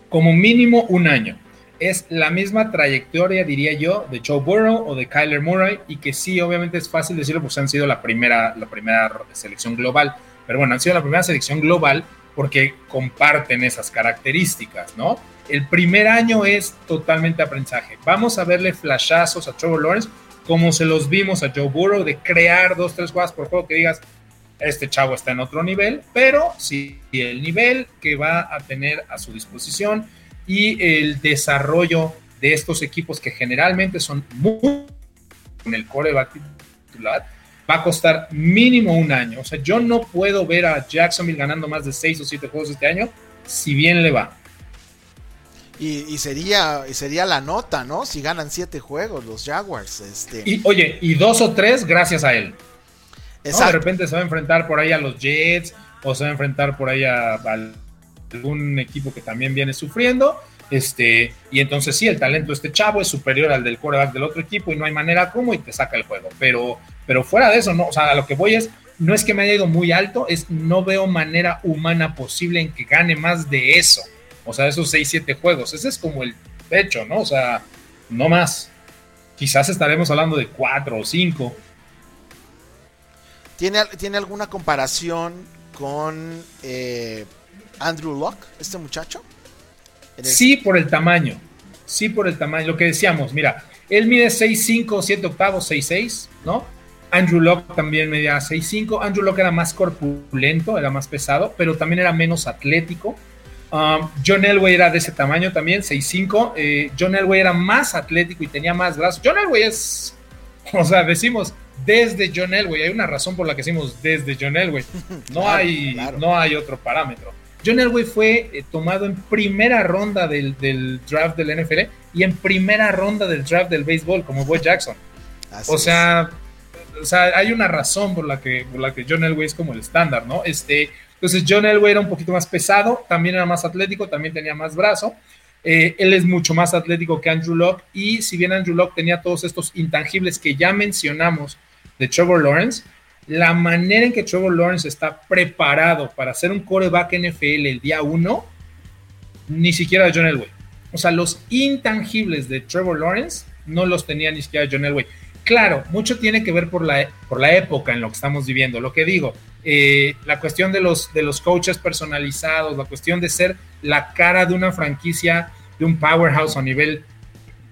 Como mínimo un año. Es la misma trayectoria, diría yo, de Joe Burrow o de Kyler Murray, y que sí, obviamente es fácil decirlo, pues han sido la primera, la primera selección global. Pero bueno, han sido la primera selección global porque comparten esas características, ¿no? El primer año es totalmente aprendizaje. Vamos a verle flashazos a Trevor Lawrence como se los vimos a Joe Burrow de crear dos, tres jugadas por juego que digas, este chavo está en otro nivel, pero sí el nivel que va a tener a su disposición y el desarrollo de estos equipos que generalmente son muy en el coreback titular va a costar mínimo un año. O sea, yo no puedo ver a Jacksonville ganando más de seis o siete juegos este año, si bien le va. Y, sería, y sería la nota, ¿no? Si ganan siete juegos los Jaguars. Este. Y oye, y dos o tres gracias a él. De repente se va a enfrentar por ahí a los Jets o se va a enfrentar por ahí a, algún equipo que también viene sufriendo. Este, y entonces sí, el talento de este chavo es superior al del quarterback del otro equipo y no hay manera como y te saca el juego. Pero, pero fuera de eso, no, o sea, a lo que voy es, no es que me haya ido muy alto, es no veo manera humana posible en que gane más de eso. O sea, esos 6, 7 juegos. Ese es como el pecho, ¿no? O sea, no más. Quizás estaremos hablando de 4 o 5. ¿Tiene, ¿Tiene alguna comparación con eh, Andrew Locke, este muchacho? Sí, por el tamaño. Sí, por el tamaño. Lo que decíamos, mira, él mide 6'5, 7 octavos, 6'6, ¿no? Andrew Locke también medía 6'5. Andrew Locke era más corpulento, era más pesado, pero también era menos atlético. Um, John Elway era de ese tamaño también, 6'5. Eh, John Elway era más atlético y tenía más brazos. John Elway es, [LAUGHS] o sea, decimos desde John Elway. Hay una razón por la que decimos desde John Elway. [LAUGHS] No, hay, no hay otro parámetro. John Elway fue eh, tomado en primera ronda del, draft del NFL y en primera ronda del draft del béisbol, como Boy Jackson. [LAUGHS] o sea, o sea, hay una razón por la que, por la que John Elway es como el estándar, ¿no? Este, entonces John Elway era un poquito más pesado, también era más atlético, también tenía más brazo. Eh, él es mucho más atlético que Andrew Locke y si bien Andrew Locke tenía todos estos intangibles que ya mencionamos de Trevor Lawrence, la manera en que Trevor Lawrence está preparado para ser un coreback NFL el día uno, ni siquiera John Elway. O sea, los intangibles de Trevor Lawrence no los tenía ni siquiera John Elway. Claro, mucho tiene que ver por la, por la época en lo que estamos viviendo. Lo que digo, eh, la cuestión de los, de los coaches personalizados, la cuestión de ser la cara de una franquicia, de un powerhouse a nivel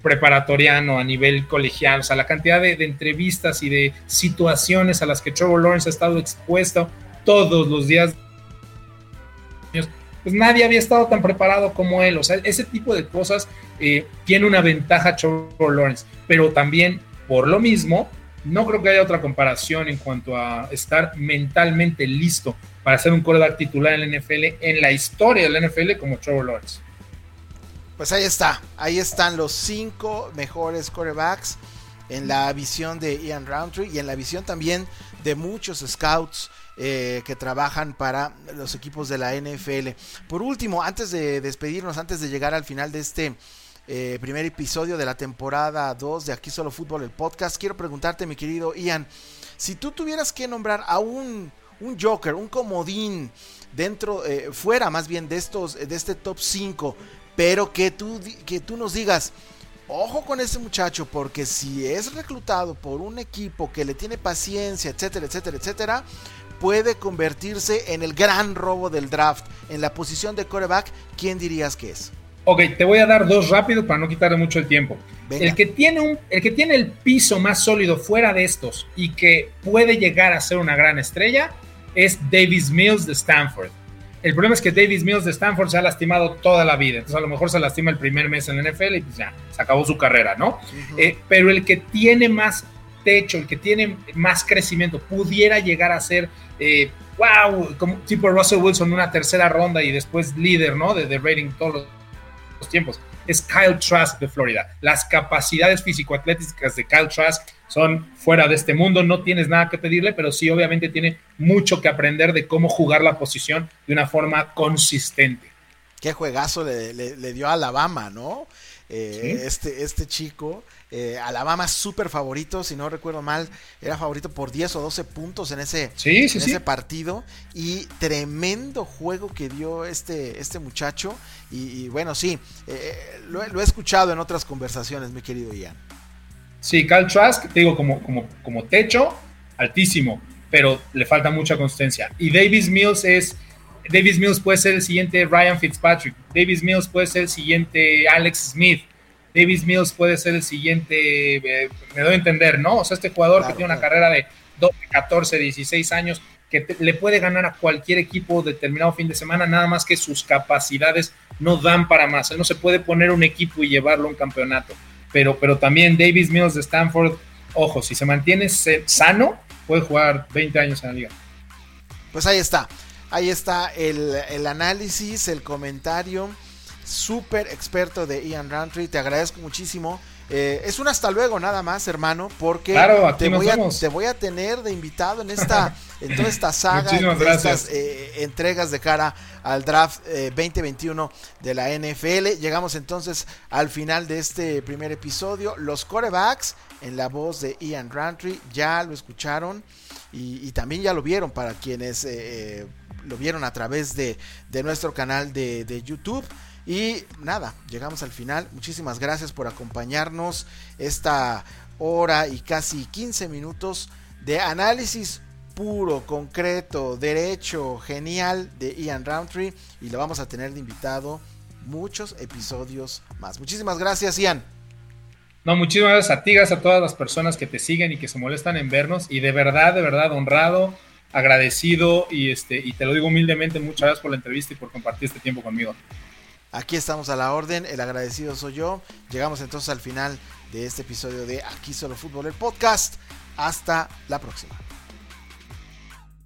preparatoriano, a nivel colegial, o sea, la cantidad de, entrevistas y de situaciones a las que Trevor Lawrence ha estado expuesto, todos los días. Pues nadie había estado tan preparado como él. O sea, ese tipo de cosas eh, tiene una ventaja Trevor Lawrence. Pero también, por lo mismo, no creo que haya otra comparación en cuanto a estar mentalmente listo para ser un coreback titular en la NFL, en la historia de la NFL, como Trevor Lawrence. Pues ahí está, ahí están los cinco mejores corebacks en la visión de Ian Roundtree y en la visión también de muchos scouts eh, que trabajan para los equipos de la NFL. Por último, antes de despedirnos, antes de llegar al final de este eh, primer episodio de la temporada 2 de Aquí Solo Fútbol, el podcast, quiero preguntarte, mi querido Ian, si tú tuvieras que nombrar a un, un Joker, un comodín dentro, eh, fuera más bien de estos, de este top 5, pero que tú, que tú nos digas, ojo con ese muchacho, porque si es reclutado por un equipo que le tiene paciencia, etcétera, etcétera, etcétera, puede convertirse en el gran robo del draft. En la posición de coreback, ¿quién dirías que es? Ok, te voy a dar dos rápidos para no quitarle mucho el tiempo. El que, tiene un, el que tiene el piso más sólido fuera de estos y que puede llegar a ser una gran estrella es Davis Mills de Stanford. El problema es que Davis Mills de Stanford se ha lastimado toda la vida. Entonces, a lo mejor se lastima el primer mes en la NFL y pues ya, se acabó su carrera, ¿no? Eh, pero el que tiene más techo, el que tiene más crecimiento, pudiera llegar a ser, wow, eh, como tipo Russell Wilson, una tercera ronda y después líder, ¿no? De, de rating todos los tiempos. Es Kyle Trask de Florida. Las capacidades físico-atléticas de Kyle Trask son fuera de este mundo, no tienes nada que pedirle, pero sí obviamente tiene mucho que aprender de cómo jugar la posición de una forma consistente. Qué juegazo le, dio a Alabama, ¿no? Eh, este, este chico, eh, Alabama súper favorito, si no recuerdo mal, era favorito por 10 o 12 puntos en ese, ese partido. Y tremendo juego que dio este, este muchacho. Y, bueno, sí, eh, lo, lo, he escuchado en otras conversaciones, mi querido Ian. Sí, Cal Trask, te digo, como, como, como techo, altísimo, pero le falta mucha consistencia. Y Davis Mills es, Davis Mills puede ser el siguiente Ryan Fitzpatrick, Davis Mills puede ser el siguiente Alex Smith, Davis Mills puede ser el siguiente, eh, me doy a entender, ¿no? O sea, este jugador que tiene una carrera de 12, 14, 16 años, que le puede ganar a cualquier equipo determinado fin de semana, nada más que sus capacidades no dan para más. Él no se puede poner un equipo y llevarlo a un campeonato pero, pero también Davis Mills de Stanford, ojo, si se mantiene sano, puede jugar 20 años en la liga. Pues ahí está, ahí está el, el análisis, el comentario súper experto de Ian Roundtree. Te agradezco muchísimo. Eh, es un hasta luego nada más, hermano, porque te, voy a, te, voy a, tener de invitado en esta, [LAUGHS] en toda esta saga, de estas eh, entregas de cara al draft 2021 eh, de la NFL. Llegamos entonces al final de este primer episodio. Los corebacks en la voz de Ian Roundtree, ya lo escucharon y, también ya lo vieron para quienes lo vieron a través de, de nuestro canal de, de YouTube. Y nada, llegamos al final. Muchísimas gracias por acompañarnos esta hora y casi 15 minutos de análisis puro, concreto, derecho, genial de Ian Roundtree. Y lo vamos a tener de invitado muchos episodios más. Muchísimas gracias, Ian. No, muchísimas gracias a ti, gracias a todas las personas que te siguen y que se molestan en vernos. Y de verdad, de verdad, honrado, agradecido y, este, y te lo digo humildemente, muchas gracias por la entrevista y por compartir este tiempo conmigo. Aquí estamos a la orden, el agradecido soy yo. Llegamos entonces al final de este episodio de Aquí Solo Fútbol, el podcast. Hasta la próxima.